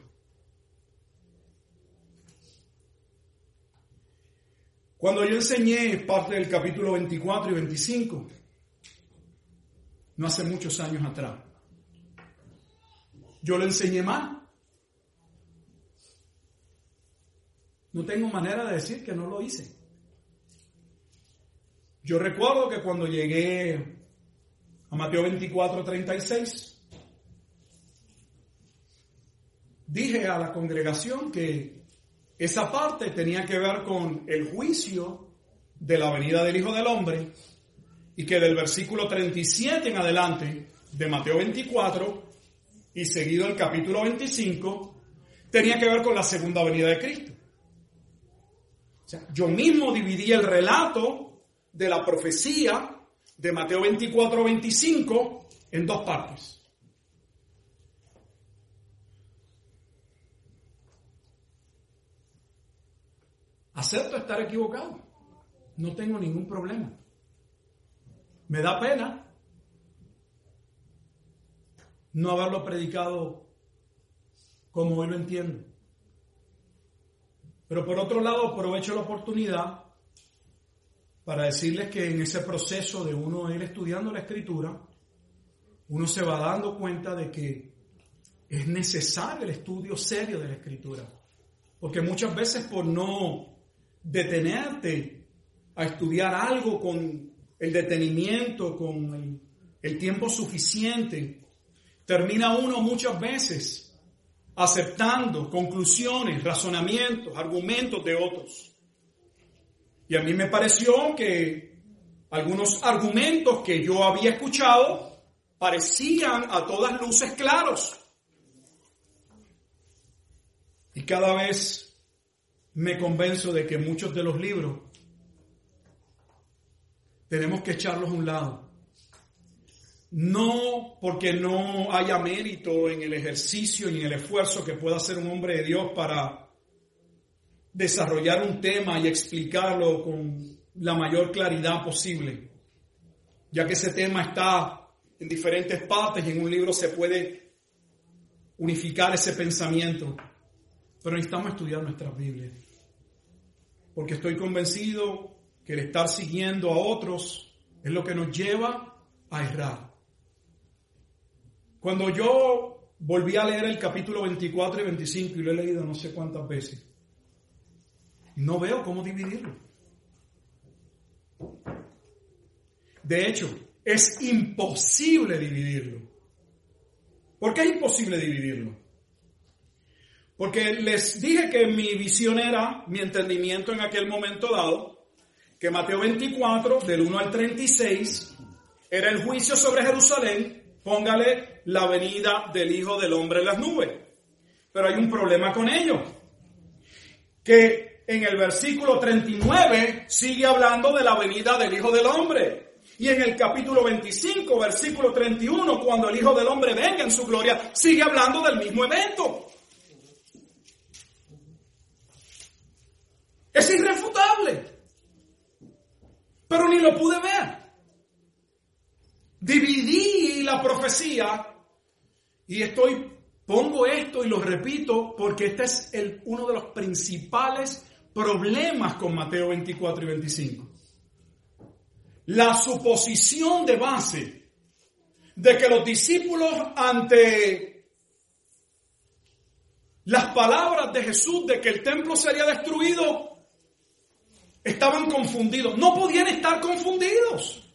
Cuando yo enseñé parte del capítulo 24 y 25, no hace muchos años atrás, yo lo enseñé mal. No tengo manera de decir que no lo hice. Yo recuerdo que cuando llegué a Mateo 24, 36, dije a la congregación que esa parte tenía que ver con el juicio de la venida del Hijo del Hombre y que del versículo 37 en adelante de Mateo 24 y seguido el capítulo 25 tenía que ver con la segunda venida de Cristo. O sea, yo mismo dividí el relato de la profecía de Mateo 24, 25 en dos partes. Acepto estar equivocado. No tengo ningún problema. Me da pena no haberlo predicado como hoy lo entiendo. Pero por otro lado, aprovecho la oportunidad para decirles que en ese proceso de uno ir estudiando la escritura, uno se va dando cuenta de que es necesario el estudio serio de la escritura. Porque muchas veces por no detenerte a estudiar algo con el detenimiento, con el, el tiempo suficiente, termina uno muchas veces aceptando conclusiones, razonamientos, argumentos de otros. Y a mí me pareció que algunos argumentos que yo había escuchado parecían a todas luces claros. Y cada vez me convenzo de que muchos de los libros tenemos que echarlos a un lado. No porque no haya mérito en el ejercicio y en el esfuerzo que pueda hacer un hombre de Dios para desarrollar un tema y explicarlo con la mayor claridad posible, ya que ese tema está en diferentes partes y en un libro se puede unificar ese pensamiento. Pero necesitamos estudiar nuestras Biblias, porque estoy convencido que el estar siguiendo a otros es lo que nos lleva a errar. Cuando yo volví a leer el capítulo 24 y 25 y lo he leído no sé cuántas veces, no veo cómo dividirlo. De hecho, es imposible dividirlo. ¿Por qué es imposible dividirlo? Porque les dije que mi visión era, mi entendimiento en aquel momento dado, que Mateo 24, del 1 al 36, era el juicio sobre Jerusalén, póngale la venida del Hijo del Hombre en las nubes. Pero hay un problema con ello, que en el versículo 39 sigue hablando de la venida del Hijo del Hombre. Y en el capítulo 25, versículo 31, cuando el Hijo del Hombre venga en su gloria, sigue hablando del mismo evento. Es irrefutable. Pero ni lo pude ver. Dividí la profecía y estoy, pongo esto y lo repito porque este es uno de los principales problemas con Mateo 24 y 25. La suposición de base de que los discípulos ante las palabras de Jesús de que el templo sería destruido, estaban confundidos. No podían estar confundidos.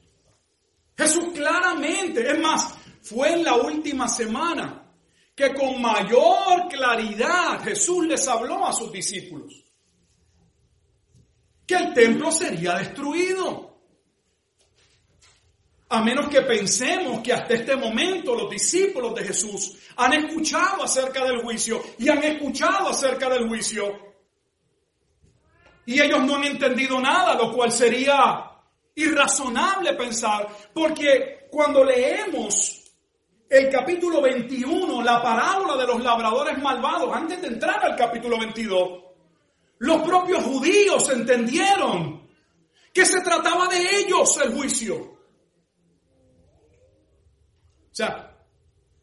Jesús claramente, es más, fue en la última semana que con mayor claridad Jesús les habló a sus discípulos el templo sería destruido. A menos que pensemos que hasta este momento los discípulos de Jesús han escuchado acerca del juicio y han escuchado acerca del juicio. Y ellos no han entendido nada, lo cual sería irrazonable pensar, porque cuando leemos el capítulo 21, la parábola de los labradores malvados, antes de entrar al capítulo 22, los propios judíos entendieron que se trataba de ellos el juicio. O sea,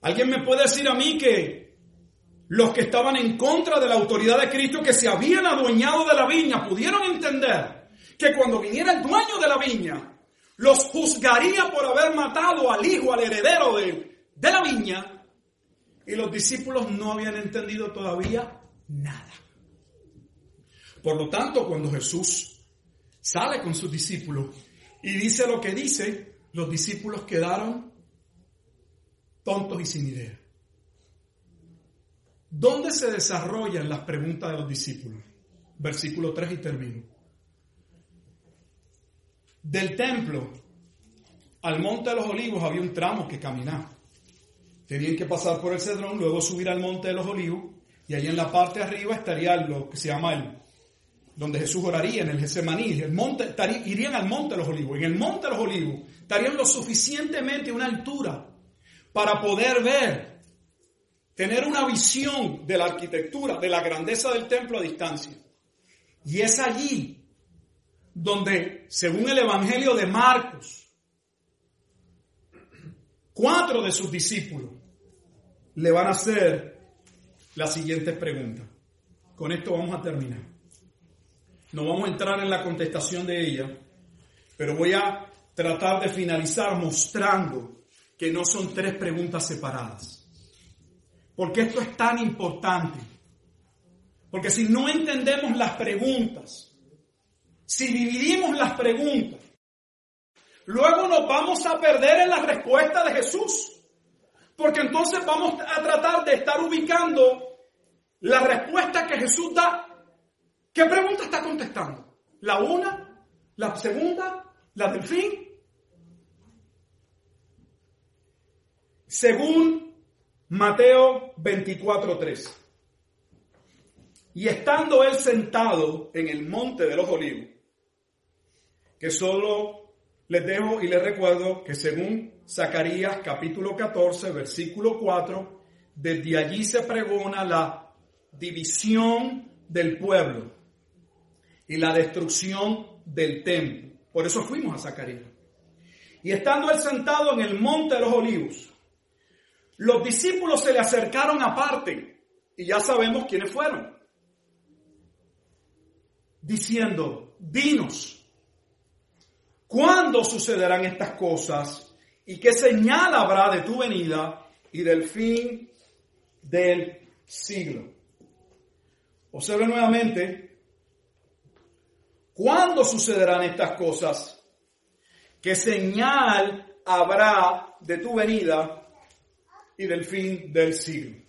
alguien me puede decir a mí que los que estaban en contra de la autoridad de Cristo, que se habían adueñado de la viña, pudieron entender que cuando viniera el dueño de la viña, los juzgaría por haber matado al hijo, al heredero de, de la viña, y los discípulos no habían entendido todavía nada. Por lo tanto, cuando Jesús sale con sus discípulos y dice lo que dice, los discípulos quedaron tontos y sin idea. ¿Dónde se desarrollan las preguntas de los discípulos? Versículo 3 y termino. Del templo al monte de los olivos había un tramo que caminar. Tenían que pasar por el cedrón, luego subir al monte de los olivos y allí en la parte de arriba estaría lo que se llama el, donde Jesús oraría en el Getsemaní, el monte, irían al monte de los olivos. En el monte de los olivos estarían lo suficientemente a una altura para poder ver, tener una visión de la arquitectura, de la grandeza del templo a distancia. Y es allí donde, según el Evangelio de Marcos, cuatro de sus discípulos le van a hacer la siguiente pregunta. Con esto vamos a terminar. No vamos a entrar en la contestación de ella, pero voy a tratar de finalizar mostrando que no son tres preguntas separadas. Porque esto es tan importante. Porque si no entendemos las preguntas, si dividimos las preguntas, luego nos vamos a perder en la respuesta de Jesús. Porque entonces vamos a tratar de estar ubicando la respuesta que Jesús da ¿Qué pregunta está contestando? ¿La una? ¿La segunda? ¿La del fin? Según Mateo 24:3. Y estando él sentado en el monte de los olivos, que solo les dejo y les recuerdo que según Zacarías capítulo 14, versículo 4, desde allí se pregona la división del pueblo y la destrucción del templo. Por eso fuimos a Zacarías. Y estando él sentado en el monte de los olivos, los discípulos se le acercaron aparte, y ya sabemos quiénes fueron, diciendo, dinos, ¿cuándo sucederán estas cosas? ¿Y qué señal habrá de tu venida y del fin del siglo? Observe nuevamente ¿Cuándo sucederán estas cosas? ¿Qué señal habrá de tu venida y del fin del siglo?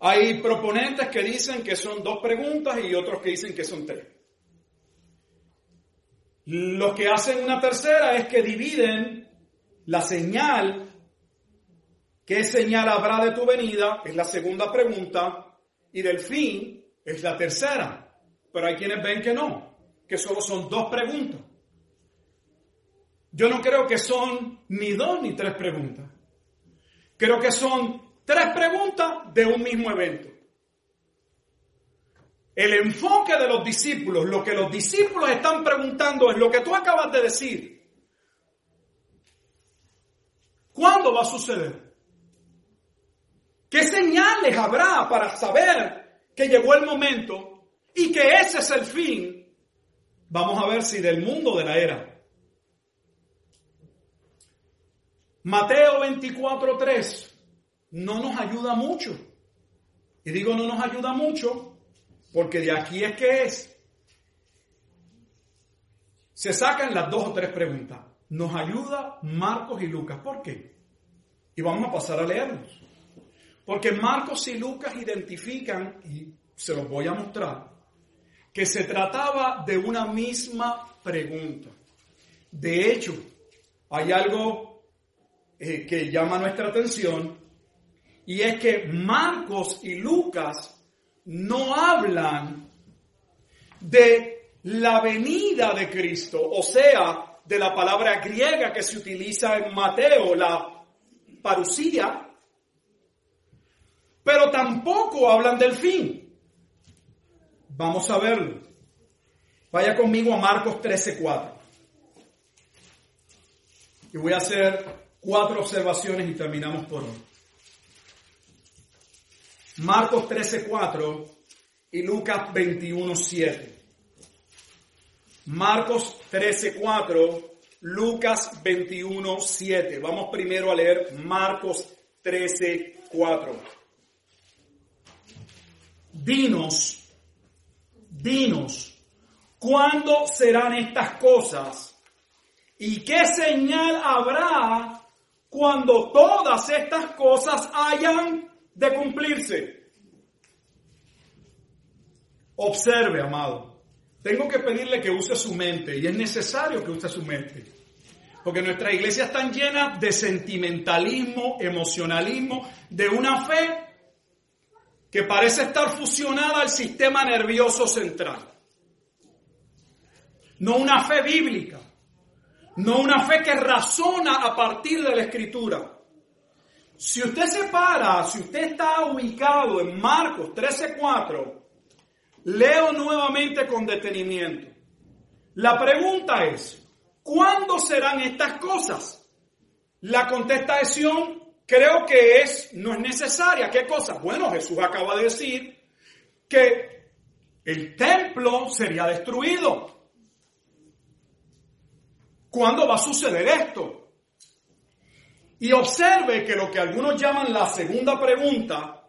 Hay proponentes que dicen que son dos preguntas y otros que dicen que son tres. Los que hacen una tercera es que dividen la señal, ¿qué señal habrá de tu venida? Es la segunda pregunta y del fin es la tercera. Pero hay quienes ven que no, que solo son dos preguntas. Yo no creo que son ni dos ni tres preguntas. Creo que son tres preguntas de un mismo evento. El enfoque de los discípulos, lo que los discípulos están preguntando es lo que tú acabas de decir. ¿Cuándo va a suceder? ¿Qué señales habrá para saber que llegó el momento y que ese es el fin, vamos a ver si del mundo de la era. Mateo 24:3 no nos ayuda mucho. Y digo no nos ayuda mucho porque de aquí es que es. Se sacan las dos o tres preguntas. Nos ayuda Marcos y Lucas. ¿Por qué? Y vamos a pasar a leerlos. Porque Marcos y Lucas identifican, y se los voy a mostrar, que se trataba de una misma pregunta. De hecho, hay algo eh, que llama nuestra atención y es que Marcos y Lucas no hablan de la venida de Cristo, o sea, de la palabra griega que se utiliza en Mateo, la parucía, pero tampoco hablan del fin. Vamos a verlo. Vaya conmigo a Marcos 13:4. Y voy a hacer cuatro observaciones y terminamos por hoy. Marcos 13:4 y Lucas 21:7. Marcos 13:4, Lucas 21:7. Vamos primero a leer Marcos 13:4. Dinos, dinos, ¿cuándo serán estas cosas? ¿Y qué señal habrá cuando todas estas cosas hayan de cumplirse? Observe, amado. Tengo que pedirle que use su mente y es necesario que use su mente. Porque nuestras iglesias están llenas de sentimentalismo, emocionalismo, de una fe que parece estar fusionada al sistema nervioso central. No una fe bíblica, no una fe que razona a partir de la escritura. Si usted se para, si usted está ubicado en Marcos 13:4, leo nuevamente con detenimiento. La pregunta es, ¿cuándo serán estas cosas? La contestación creo que es, no es necesaria. ¿Qué cosa? Bueno, Jesús acaba de decir que el templo sería destruido. ¿Cuándo va a suceder esto? Y observe que lo que algunos llaman la segunda pregunta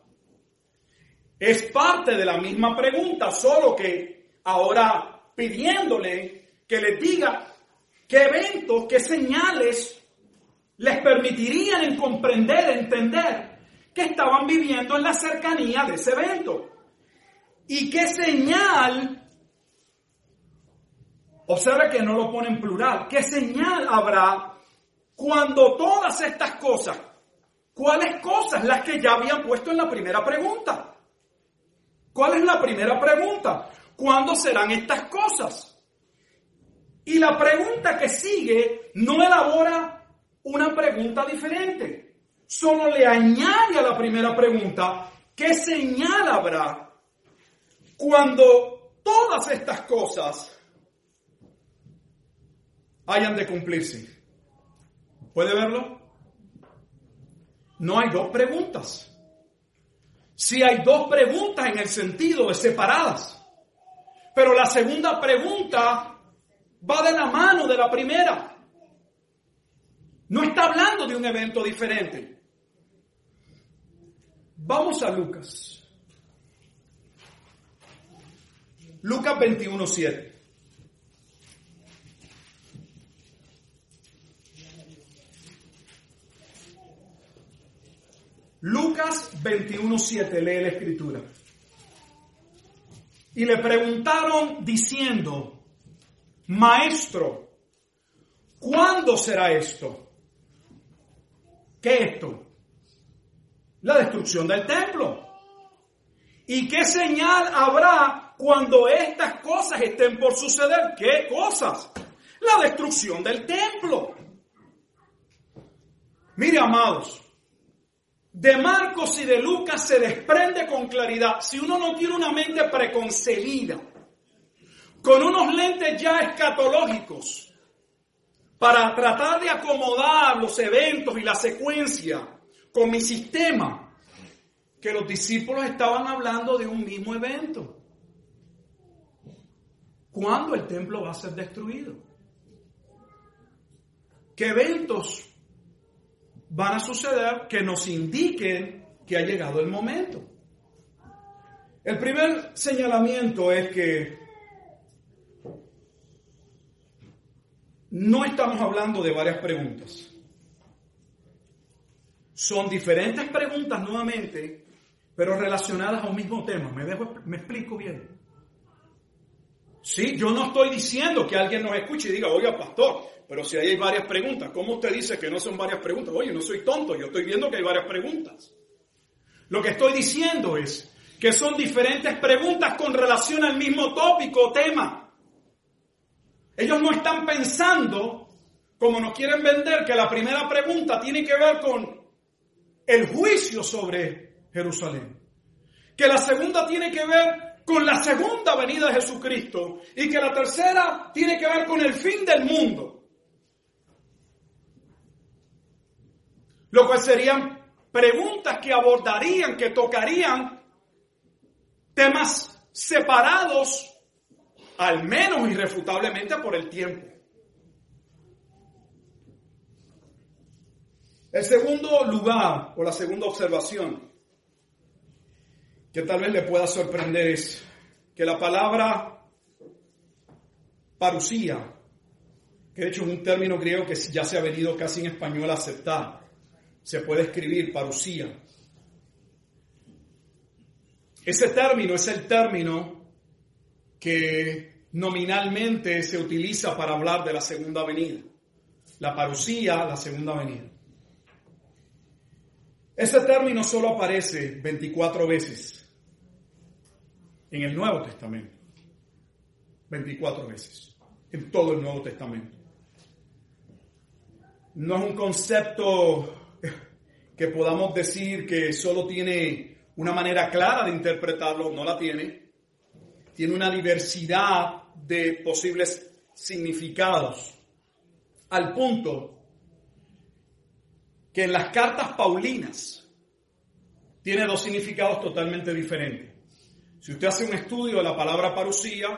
es parte de la misma pregunta, solo que ahora pidiéndole que les diga qué eventos, qué señales les permitirían en comprender, entender que estaban viviendo en la cercanía de ese evento. ¿Y qué señal? Observe que no lo pone en plural. ¿Qué señal habrá cuando todas estas cosas, cuáles cosas las que ya habían puesto en la primera pregunta? ¿Cuál es la primera pregunta? ¿Cuándo serán estas cosas? Y la pregunta que sigue no elabora una pregunta diferente. Solo le añade a la primera pregunta qué señal habrá cuando todas estas cosas hayan de cumplirse. ¿Puede verlo? No hay dos preguntas. Si hay dos preguntas en el sentido de separadas. Pero la segunda pregunta va de la mano de la primera. No está hablando de un evento diferente. Vamos a Lucas. Lucas 21.7. Lucas 21.7 lee la escritura. Y le preguntaron diciendo, Maestro, ¿cuándo será esto? ¿Qué es esto? La destrucción del templo. ¿Y qué señal habrá cuando estas cosas estén por suceder? ¿Qué cosas? La destrucción del templo. Mire, amados, de Marcos y de Lucas se desprende con claridad, si uno no tiene una mente preconcebida, con unos lentes ya escatológicos, para tratar de acomodar los eventos y la secuencia con mi sistema, que los discípulos estaban hablando de un mismo evento. ¿Cuándo el templo va a ser destruido? ¿Qué eventos van a suceder que nos indiquen que ha llegado el momento? El primer señalamiento es que no estamos hablando de varias preguntas. Son diferentes preguntas nuevamente, pero relacionadas a un mismo tema. ¿Me, dejo, me explico bien? Sí, yo no estoy diciendo que alguien nos escuche y diga, oiga, pastor, pero si hay varias preguntas, ¿cómo usted dice que no son varias preguntas? Oye, no soy tonto, yo estoy viendo que hay varias preguntas. Lo que estoy diciendo es que son diferentes preguntas con relación al mismo tópico o tema. Ellos no están pensando, como nos quieren vender, que la primera pregunta tiene que ver con el juicio sobre Jerusalén. Que la segunda tiene que ver con la segunda venida de Jesucristo. Y que la tercera tiene que ver con el fin del mundo. Lo cual serían preguntas que abordarían, que tocarían temas separados, al menos irrefutablemente por el tiempo. El segundo lugar o la segunda observación que tal vez le pueda sorprender es que la palabra parusía, que de hecho es un término griego que ya se ha venido casi en español a aceptar, se puede escribir parusía. Ese término es el término que nominalmente se utiliza para hablar de la segunda venida. La parusía, la segunda venida. Ese término solo aparece 24 veces en el Nuevo Testamento. 24 veces en todo el Nuevo Testamento. No es un concepto que podamos decir que solo tiene una manera clara de interpretarlo, no la tiene. Tiene una diversidad de posibles significados, al punto que en las cartas paulinas tiene dos significados totalmente diferentes. Si usted hace un estudio de la palabra parusía,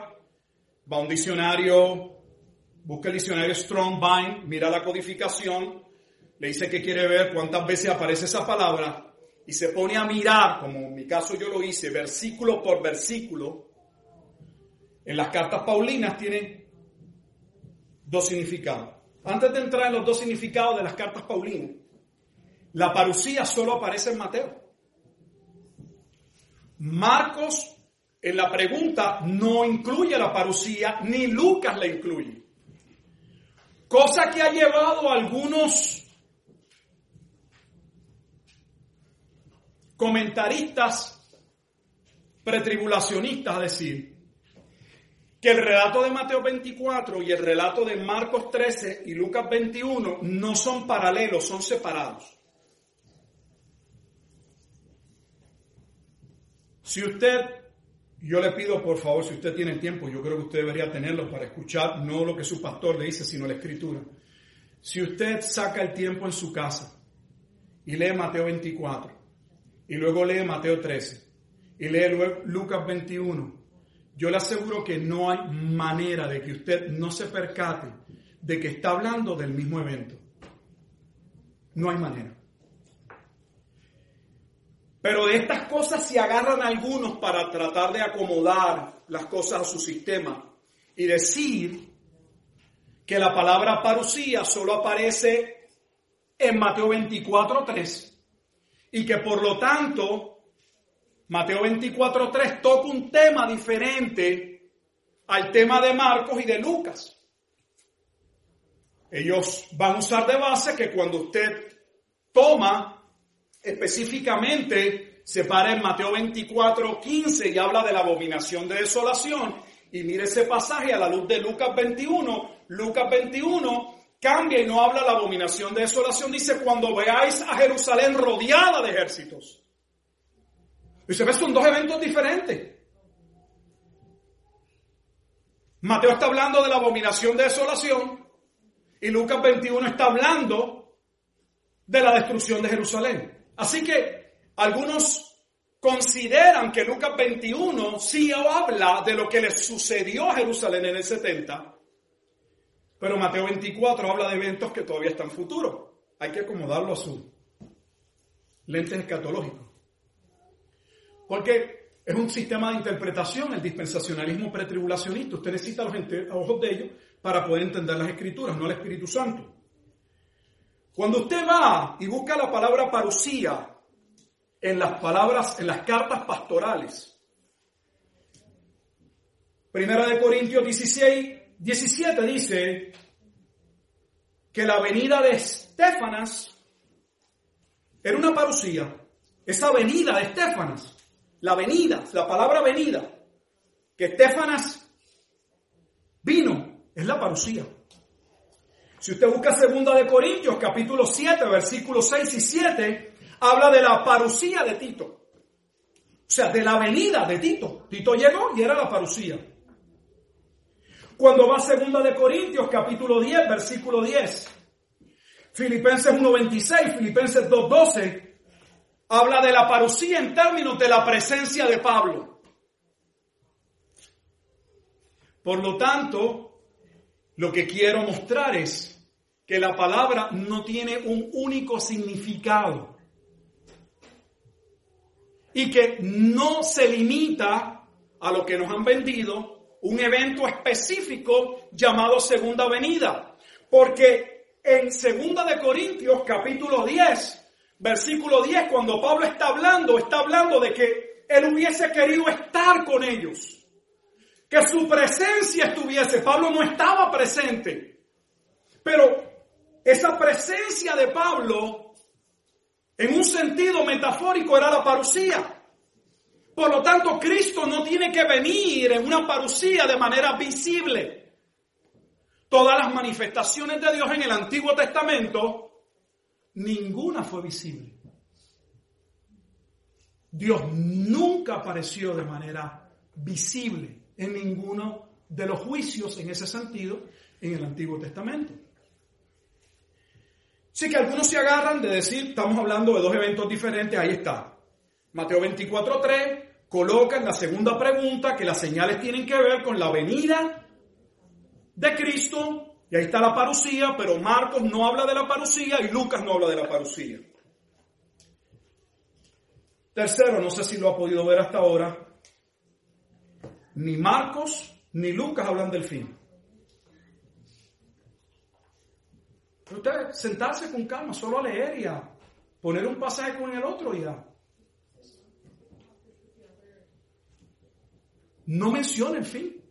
va a un diccionario, busca el diccionario Strong Bind, mira la codificación, le dice que quiere ver cuántas veces aparece esa palabra y se pone a mirar, como en mi caso yo lo hice, versículo por versículo, en las cartas paulinas tiene dos significados. Antes de entrar en los dos significados de las cartas paulinas, la parucía solo aparece en Mateo. Marcos en la pregunta no incluye la parucía, ni Lucas la incluye. Cosa que ha llevado a algunos comentaristas pretribulacionistas a decir que el relato de Mateo 24 y el relato de Marcos 13 y Lucas 21 no son paralelos, son separados. Si usted, yo le pido por favor, si usted tiene tiempo, yo creo que usted debería tenerlo para escuchar no lo que su pastor le dice, sino la escritura. Si usted saca el tiempo en su casa y lee Mateo 24, y luego lee Mateo 13 y lee Lucas 21, yo le aseguro que no hay manera de que usted no se percate de que está hablando del mismo evento. No hay manera. Pero de estas cosas se agarran algunos para tratar de acomodar las cosas a su sistema y decir que la palabra parucía solo aparece en Mateo 24, 3 y que por lo tanto Mateo 24.3 toca un tema diferente al tema de Marcos y de Lucas. Ellos van a usar de base que cuando usted toma específicamente, se para en Mateo 24.15 y habla de la abominación de desolación, y mire ese pasaje a la luz de Lucas 21, Lucas 21 cambia y no habla la abominación de desolación. Dice, cuando veáis a Jerusalén rodeada de ejércitos. Dice, ves, son dos eventos diferentes. Mateo está hablando de la abominación de desolación y Lucas 21 está hablando de la destrucción de Jerusalén. Así que algunos consideran que Lucas 21 sí habla de lo que le sucedió a Jerusalén en el 70 pero Mateo 24 habla de eventos que todavía están futuros. Hay que acomodarlo a su lentes escatológicos. Porque es un sistema de interpretación, el dispensacionalismo pretribulacionista. Usted necesita los ojos de ellos para poder entender las escrituras, no el Espíritu Santo. Cuando usted va y busca la palabra parucía en las palabras, en las cartas pastorales, Primera de Corintios 16, 17 dice que la venida de Estefanas era una parucía. Esa venida de Estefanas, la venida, la palabra venida, que Estefanas vino, es la parucía. Si usted busca segunda de Corintios, capítulo 7, versículos 6 y 7, habla de la parucía de Tito. O sea, de la venida de Tito. Tito llegó y era la parucía. Cuando va a segunda de Corintios, capítulo 10, versículo 10. Filipenses 1.26, Filipenses 2.12, habla de la parucía en términos de la presencia de Pablo. Por lo tanto, lo que quiero mostrar es que la palabra no tiene un único significado y que no se limita a lo que nos han vendido un evento específico llamado Segunda Venida. Porque en Segunda de Corintios capítulo 10, versículo 10, cuando Pablo está hablando, está hablando de que él hubiese querido estar con ellos. Que su presencia estuviese. Pablo no estaba presente. Pero esa presencia de Pablo, en un sentido metafórico, era la parucía. Por lo tanto, Cristo no tiene que venir en una parucía de manera visible. Todas las manifestaciones de Dios en el Antiguo Testamento, ninguna fue visible. Dios nunca apareció de manera visible en ninguno de los juicios en ese sentido en el Antiguo Testamento. Sí que algunos se agarran de decir, estamos hablando de dos eventos diferentes, ahí está. Mateo 24.3 coloca en la segunda pregunta que las señales tienen que ver con la venida de Cristo, y ahí está la parucía, pero Marcos no habla de la parucía y Lucas no habla de la parucía. Tercero, no sé si lo ha podido ver hasta ahora, ni Marcos ni Lucas hablan del fin. usted sentarse con calma, solo a leer y a poner un pasaje con el otro y ya. No menciona el fin.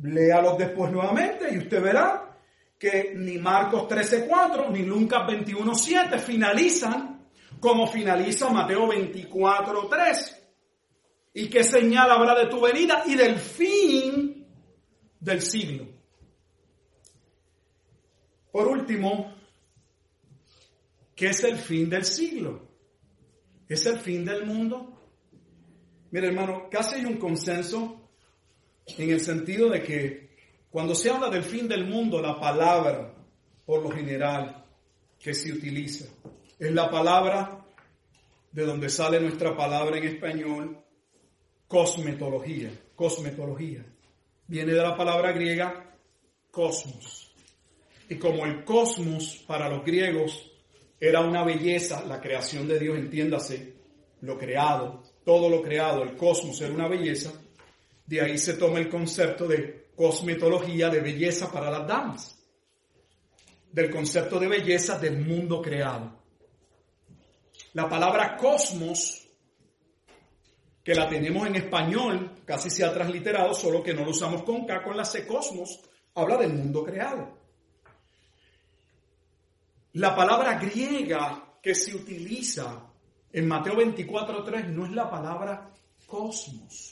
Léalos después nuevamente y usted verá que ni Marcos 13.4 ni Lucas 21.7 finalizan como finaliza Mateo 24.3. ¿Y qué señal habrá de tu venida y del fin del siglo? Por último, ¿qué es el fin del siglo? ¿Es el fin del mundo? Mire hermano, casi hay un consenso en el sentido de que cuando se habla del fin del mundo, la palabra, por lo general, que se utiliza, es la palabra de donde sale nuestra palabra en español, cosmetología. Cosmetología. Viene de la palabra griega cosmos. Y como el cosmos para los griegos era una belleza, la creación de Dios, entiéndase, lo creado, todo lo creado, el cosmos era una belleza, de ahí se toma el concepto de cosmetología, de belleza para las damas, del concepto de belleza del mundo creado. La palabra cosmos, que la tenemos en español, casi se ha transliterado, solo que no lo usamos con K, con la C, cosmos, habla del mundo creado. La palabra griega que se utiliza en Mateo 24.3 no es la palabra cosmos,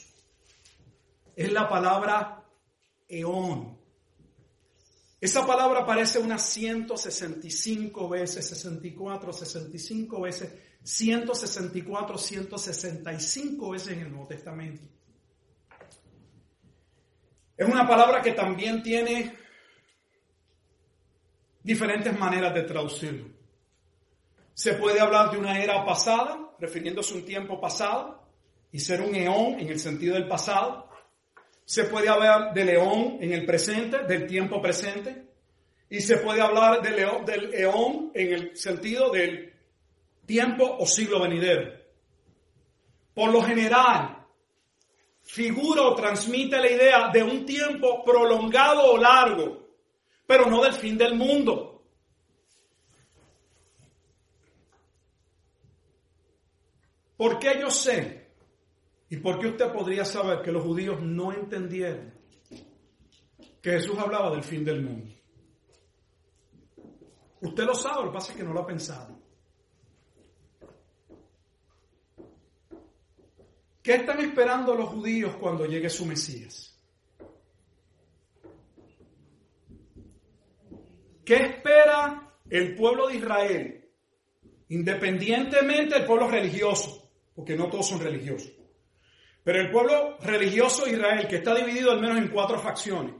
es la palabra eón. Esa palabra aparece unas 165 veces, 64, 65 veces, 164, 165 veces en el Nuevo Testamento. Es una palabra que también tiene diferentes maneras de traducirlo. Se puede hablar de una era pasada, refiriéndose a un tiempo pasado, y ser un eón en el sentido del pasado se puede hablar de león en el presente, del tiempo presente, y se puede hablar del león en el sentido del tiempo o siglo venidero. Por lo general, figura o transmite la idea de un tiempo prolongado o largo, pero no del fin del mundo. Porque yo sé ¿Y por qué usted podría saber que los judíos no entendieron que Jesús hablaba del fin del mundo? Usted lo sabe, lo que pasa es que no lo ha pensado. ¿Qué están esperando los judíos cuando llegue su Mesías? ¿Qué espera el pueblo de Israel? Independientemente del pueblo religioso, porque no todos son religiosos. Pero el pueblo religioso de Israel, que está dividido al menos en cuatro facciones,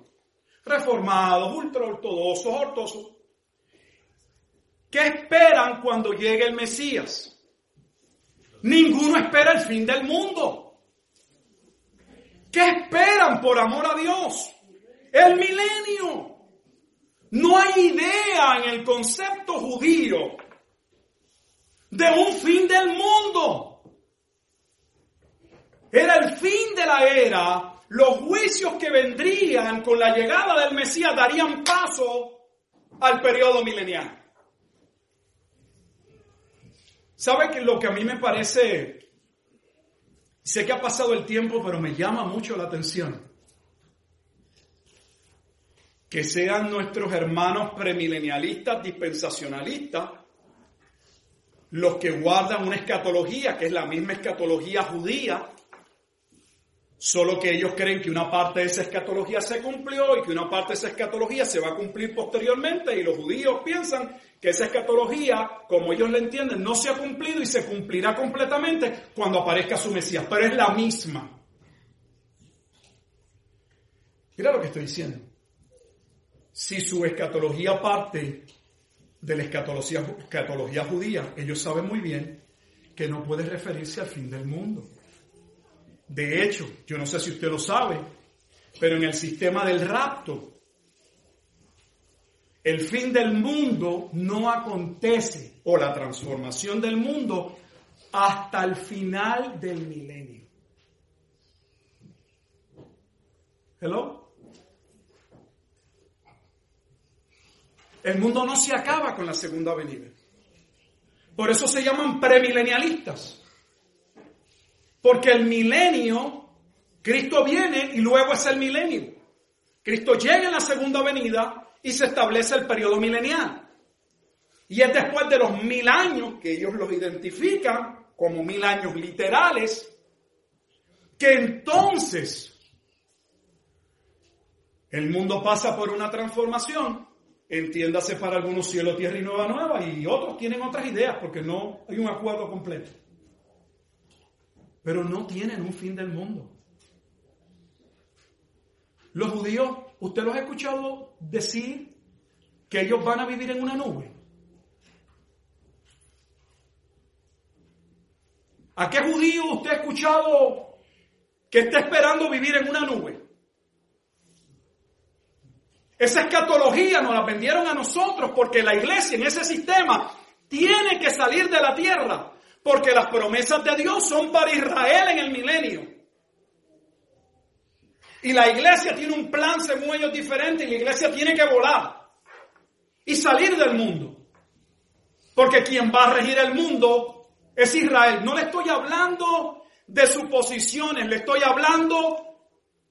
reformados, ultraortodoxos, ortodoxos, ¿qué esperan cuando llegue el Mesías? Ninguno espera el fin del mundo. ¿Qué esperan por amor a Dios? El milenio. No hay idea en el concepto judío de un fin del mundo. Era el fin de la era. Los juicios que vendrían con la llegada del Mesías darían paso al periodo milenial. ¿Sabe que lo que a mí me parece, sé que ha pasado el tiempo, pero me llama mucho la atención? Que sean nuestros hermanos premilenialistas, dispensacionalistas, los que guardan una escatología, que es la misma escatología judía, solo que ellos creen que una parte de esa escatología se cumplió y que una parte de esa escatología se va a cumplir posteriormente y los judíos piensan que esa escatología, como ellos la entienden, no se ha cumplido y se cumplirá completamente cuando aparezca su Mesías, pero es la misma. Mira lo que estoy diciendo. Si su escatología parte de la escatología, escatología judía, ellos saben muy bien que no puede referirse al fin del mundo. De hecho, yo no sé si usted lo sabe, pero en el sistema del rapto, el fin del mundo no acontece o la transformación del mundo hasta el final del milenio. Hello? El mundo no se acaba con la segunda venida. Por eso se llaman premilenialistas. Porque el milenio, Cristo viene y luego es el milenio. Cristo llega en la segunda venida y se establece el periodo milenial. Y es después de los mil años que ellos los identifican como mil años literales, que entonces el mundo pasa por una transformación, entiéndase para algunos cielo, tierra y nueva nueva, y otros tienen otras ideas porque no hay un acuerdo completo. Pero no tienen un fin del mundo. Los judíos ¿Usted los ha escuchado decir que ellos van a vivir en una nube? ¿A qué judío usted ha escuchado que está esperando vivir en una nube? Esa escatología nos la vendieron a nosotros porque la iglesia en ese sistema tiene que salir de la tierra porque las promesas de Dios son para Israel en el milenio. Y la iglesia tiene un plan según diferente y la iglesia tiene que volar y salir del mundo. Porque quien va a regir el mundo es Israel. No le estoy hablando de suposiciones, le estoy hablando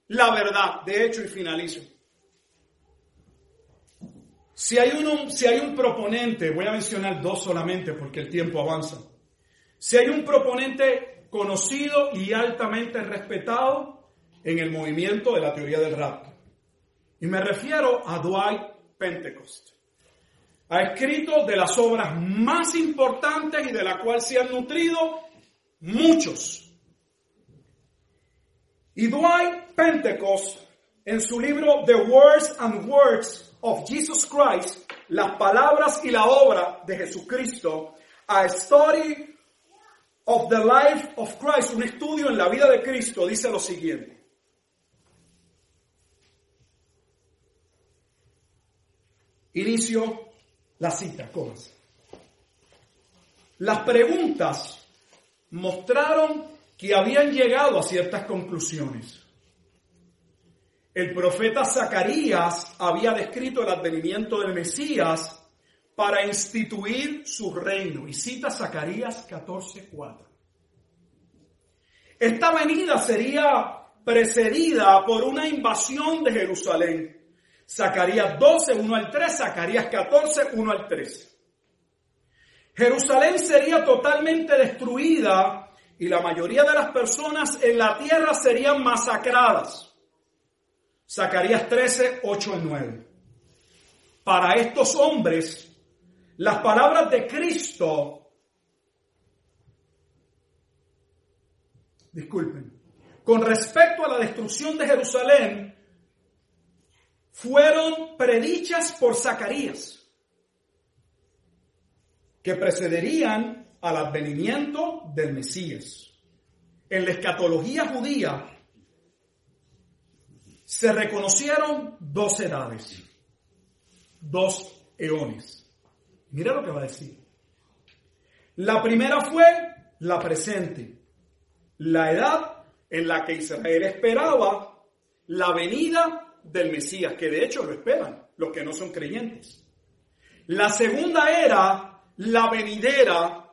la verdad. De hecho, y finalizo. Si hay, uno, si hay un proponente, voy a mencionar dos solamente porque el tiempo avanza. Si hay un proponente conocido y altamente respetado, en el movimiento de la teoría del rapto. Y me refiero a Dwight Pentecost. Ha escrito de las obras más importantes y de la cual se han nutrido muchos. Y Dwight Pentecost, en su libro The Words and Words of Jesus Christ, las palabras y la obra de Jesucristo, a study of the life of Christ, un estudio en la vida de Cristo, dice lo siguiente. Inicio la cita, comas. Las preguntas mostraron que habían llegado a ciertas conclusiones. El profeta Zacarías había descrito el advenimiento del Mesías para instituir su reino. Y cita Zacarías 14:4. Esta venida sería precedida por una invasión de Jerusalén. Zacarías 12, 1 al 3, Zacarías 14, 1 al 3. Jerusalén sería totalmente destruida y la mayoría de las personas en la tierra serían masacradas. Zacarías 13, 8 al 9. Para estos hombres, las palabras de Cristo, disculpen, con respecto a la destrucción de Jerusalén, fueron predichas por Zacarías que precederían al advenimiento del Mesías. En la escatología judía se reconocieron dos edades, dos eones. Mira lo que va a decir. La primera fue la presente, la edad en la que Israel esperaba la venida del Mesías, que de hecho lo esperan los que no son creyentes. La segunda era la venidera,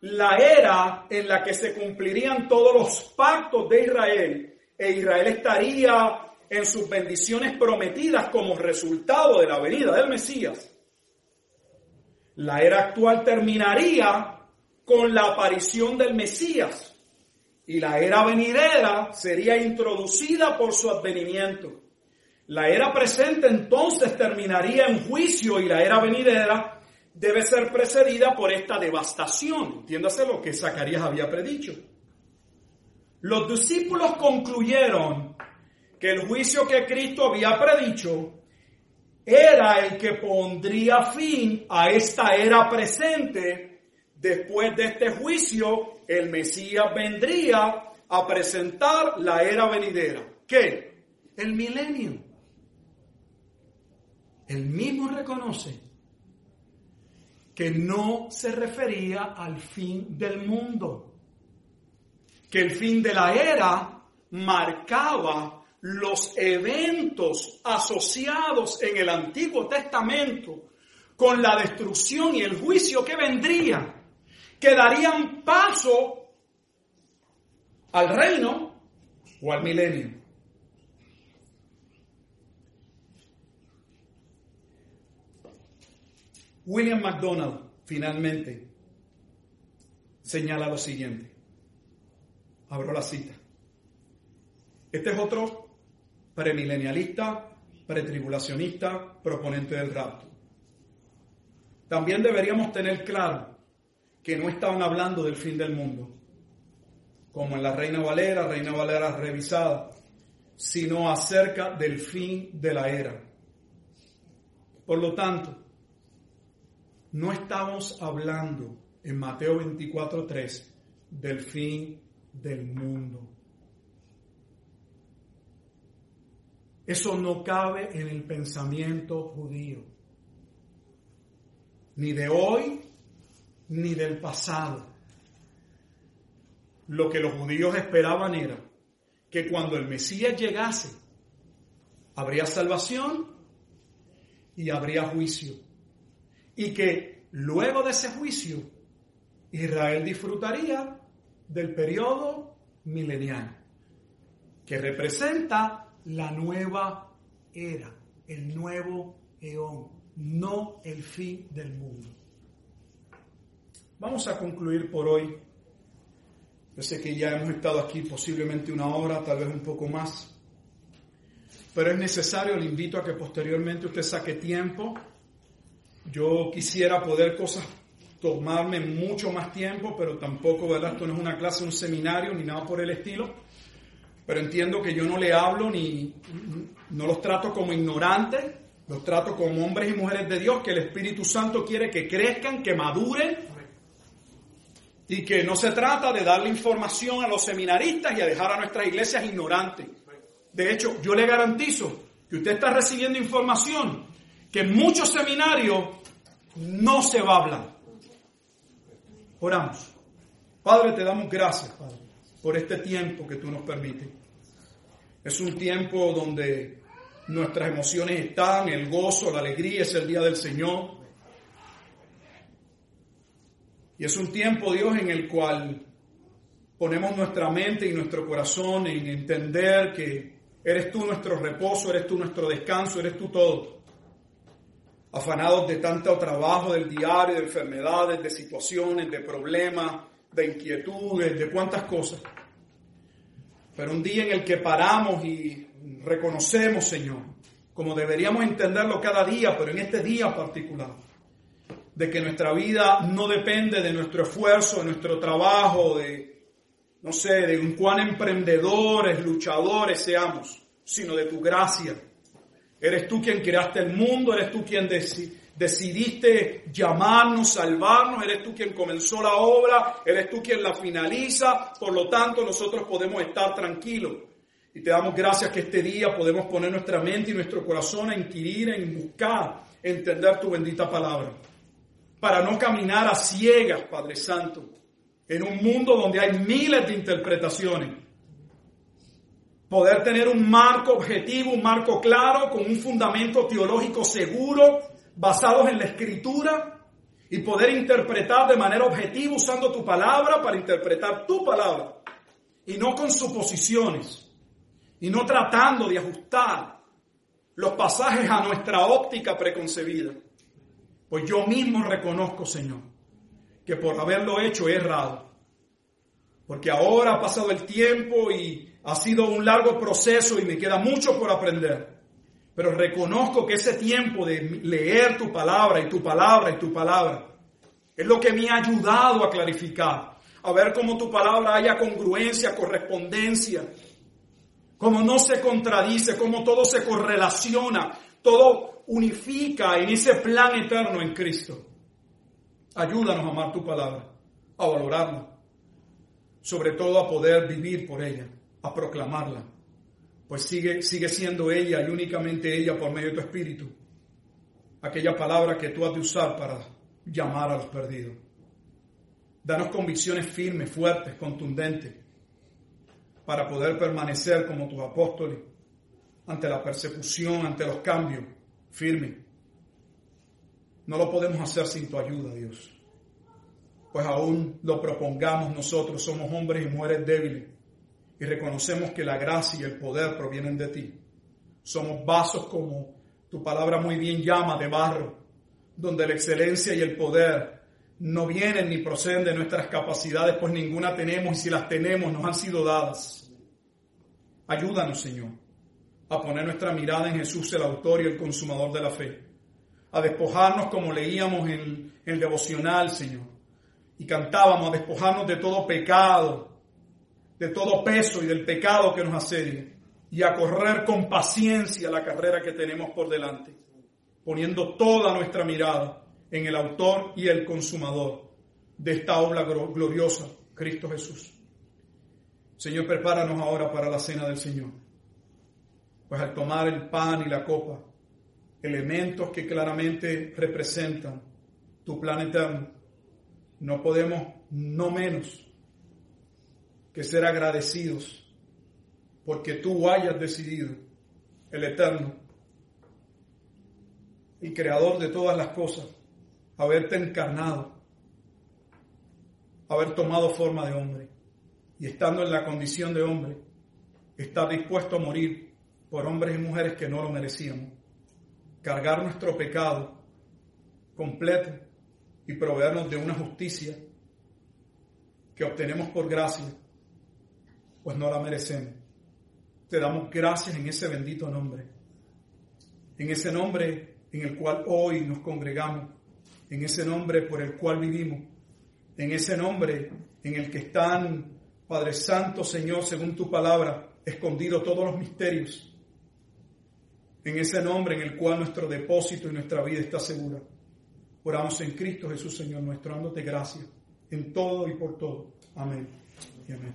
la era en la que se cumplirían todos los pactos de Israel e Israel estaría en sus bendiciones prometidas como resultado de la venida del Mesías. La era actual terminaría con la aparición del Mesías y la era venidera sería introducida por su advenimiento. La era presente entonces terminaría en juicio y la era venidera debe ser precedida por esta devastación. Entiéndase lo que Zacarías había predicho. Los discípulos concluyeron que el juicio que Cristo había predicho era el que pondría fin a esta era presente. Después de este juicio, el Mesías vendría a presentar la era venidera. ¿Qué? El milenio. El mismo reconoce que no se refería al fin del mundo, que el fin de la era marcaba los eventos asociados en el Antiguo Testamento con la destrucción y el juicio que vendría, que darían paso al reino o al milenio. William MacDonald, finalmente, señala lo siguiente. Abro la cita. Este es otro premilenialista, pretribulacionista, proponente del rapto. También deberíamos tener claro que no estaban hablando del fin del mundo, como en la Reina Valera, Reina Valera revisada, sino acerca del fin de la era. Por lo tanto, no estamos hablando en Mateo 24:3 del fin del mundo. Eso no cabe en el pensamiento judío, ni de hoy ni del pasado. Lo que los judíos esperaban era que cuando el Mesías llegase, habría salvación y habría juicio y que luego de ese juicio Israel disfrutaría del periodo milenial, que representa la nueva era, el nuevo eón, no el fin del mundo. Vamos a concluir por hoy. Yo sé que ya hemos estado aquí posiblemente una hora, tal vez un poco más, pero es necesario, le invito a que posteriormente usted saque tiempo yo quisiera poder cosas tomarme mucho más tiempo, pero tampoco, ¿verdad? Esto no es una clase, un seminario, ni nada por el estilo. Pero entiendo que yo no le hablo ni no los trato como ignorantes, los trato como hombres y mujeres de Dios, que el Espíritu Santo quiere que crezcan, que maduren, y que no se trata de darle información a los seminaristas y a dejar a nuestras iglesias ignorantes. De hecho, yo le garantizo que usted está recibiendo información que en muchos seminarios no se va a hablar. Oramos. Padre, te damos gracias, Padre, por este tiempo que tú nos permites. Es un tiempo donde nuestras emociones están, el gozo, la alegría, es el día del Señor. Y es un tiempo, Dios, en el cual ponemos nuestra mente y nuestro corazón en entender que eres tú nuestro reposo, eres tú nuestro descanso, eres tú todo. Afanados de tanto trabajo del diario, de enfermedades, de situaciones, de problemas, de inquietudes, de cuántas cosas. Pero un día en el que paramos y reconocemos, Señor, como deberíamos entenderlo cada día, pero en este día particular, de que nuestra vida no depende de nuestro esfuerzo, de nuestro trabajo, de, no sé, de cuán emprendedores, luchadores seamos, sino de tu gracia. Eres tú quien creaste el mundo, eres tú quien decidiste llamarnos, salvarnos, eres tú quien comenzó la obra, eres tú quien la finaliza, por lo tanto nosotros podemos estar tranquilos. Y te damos gracias que este día podemos poner nuestra mente y nuestro corazón a inquirir, en buscar, entender tu bendita palabra. Para no caminar a ciegas, Padre Santo, en un mundo donde hay miles de interpretaciones. Poder tener un marco objetivo, un marco claro, con un fundamento teológico seguro, basados en la escritura, y poder interpretar de manera objetiva usando tu palabra para interpretar tu palabra, y no con suposiciones y no tratando de ajustar los pasajes a nuestra óptica preconcebida. Pues yo mismo reconozco, Señor, que por haberlo hecho he errado. Porque ahora ha pasado el tiempo y ha sido un largo proceso y me queda mucho por aprender. Pero reconozco que ese tiempo de leer tu palabra y tu palabra y tu palabra es lo que me ha ayudado a clarificar, a ver cómo tu palabra haya congruencia, correspondencia como no se contradice, como todo se correlaciona, todo unifica en ese plan eterno en Cristo. Ayúdanos a amar tu palabra, a valorarla, sobre todo a poder vivir por ella, a proclamarla, pues sigue, siendo ella y únicamente ella por medio de tu Espíritu, aquella palabra que tú has de usar para llamar a los perdidos. Danos convicciones firmes, fuertes, contundentes, para poder permanecer como tus apóstoles ante la persecución, ante los cambios, firme. No lo podemos hacer sin tu ayuda, Dios. Pues aún lo propongamos nosotros, somos hombres y mujeres débiles y reconocemos que la gracia y el poder provienen de ti. Somos vasos como tu palabra muy bien llama de barro, donde la excelencia y el poder no vienen ni proceden de nuestras capacidades, pues ninguna tenemos y si las tenemos nos han sido dadas. Ayúdanos, Señor, a poner nuestra mirada en Jesús, el autor y el consumador de la fe, a despojarnos como leíamos en el, devocional, Señor, y cantábamos, a despojarnos de todo pecado, de todo peso y del pecado que nos asedia, y a correr con paciencia la carrera que tenemos por delante, poniendo toda nuestra mirada en el autor y el consumador de esta obra gloriosa, Cristo Jesús. Señor, prepáranos ahora para la cena del Señor. Pues al tomar el pan y la copa, elementos que claramente representan tu plan eterno, no podemos no menos que ser agradecidos porque tú hayas decidido, el eterno, el creador de todas las cosas, haberte encarnado, haber tomado forma de hombre. Y estando en la condición de hombre, estar dispuesto a morir por hombres y mujeres que no lo merecíamos, cargar nuestro pecado completo y proveernos de una justicia que obtenemos por gracia, pues no la merecemos. Te damos gracias en ese bendito nombre, en ese nombre en el cual hoy nos congregamos en ese nombre por el cual vivimos, en ese nombre en el que están, Padre Santo, Señor, según tu palabra, escondidos todos los misterios, en ese nombre en el cual nuestro depósito y nuestra vida está segura. Oramos en Cristo Jesús, Señor, nuestro dándote gracias en todo y por todo. Amén amén.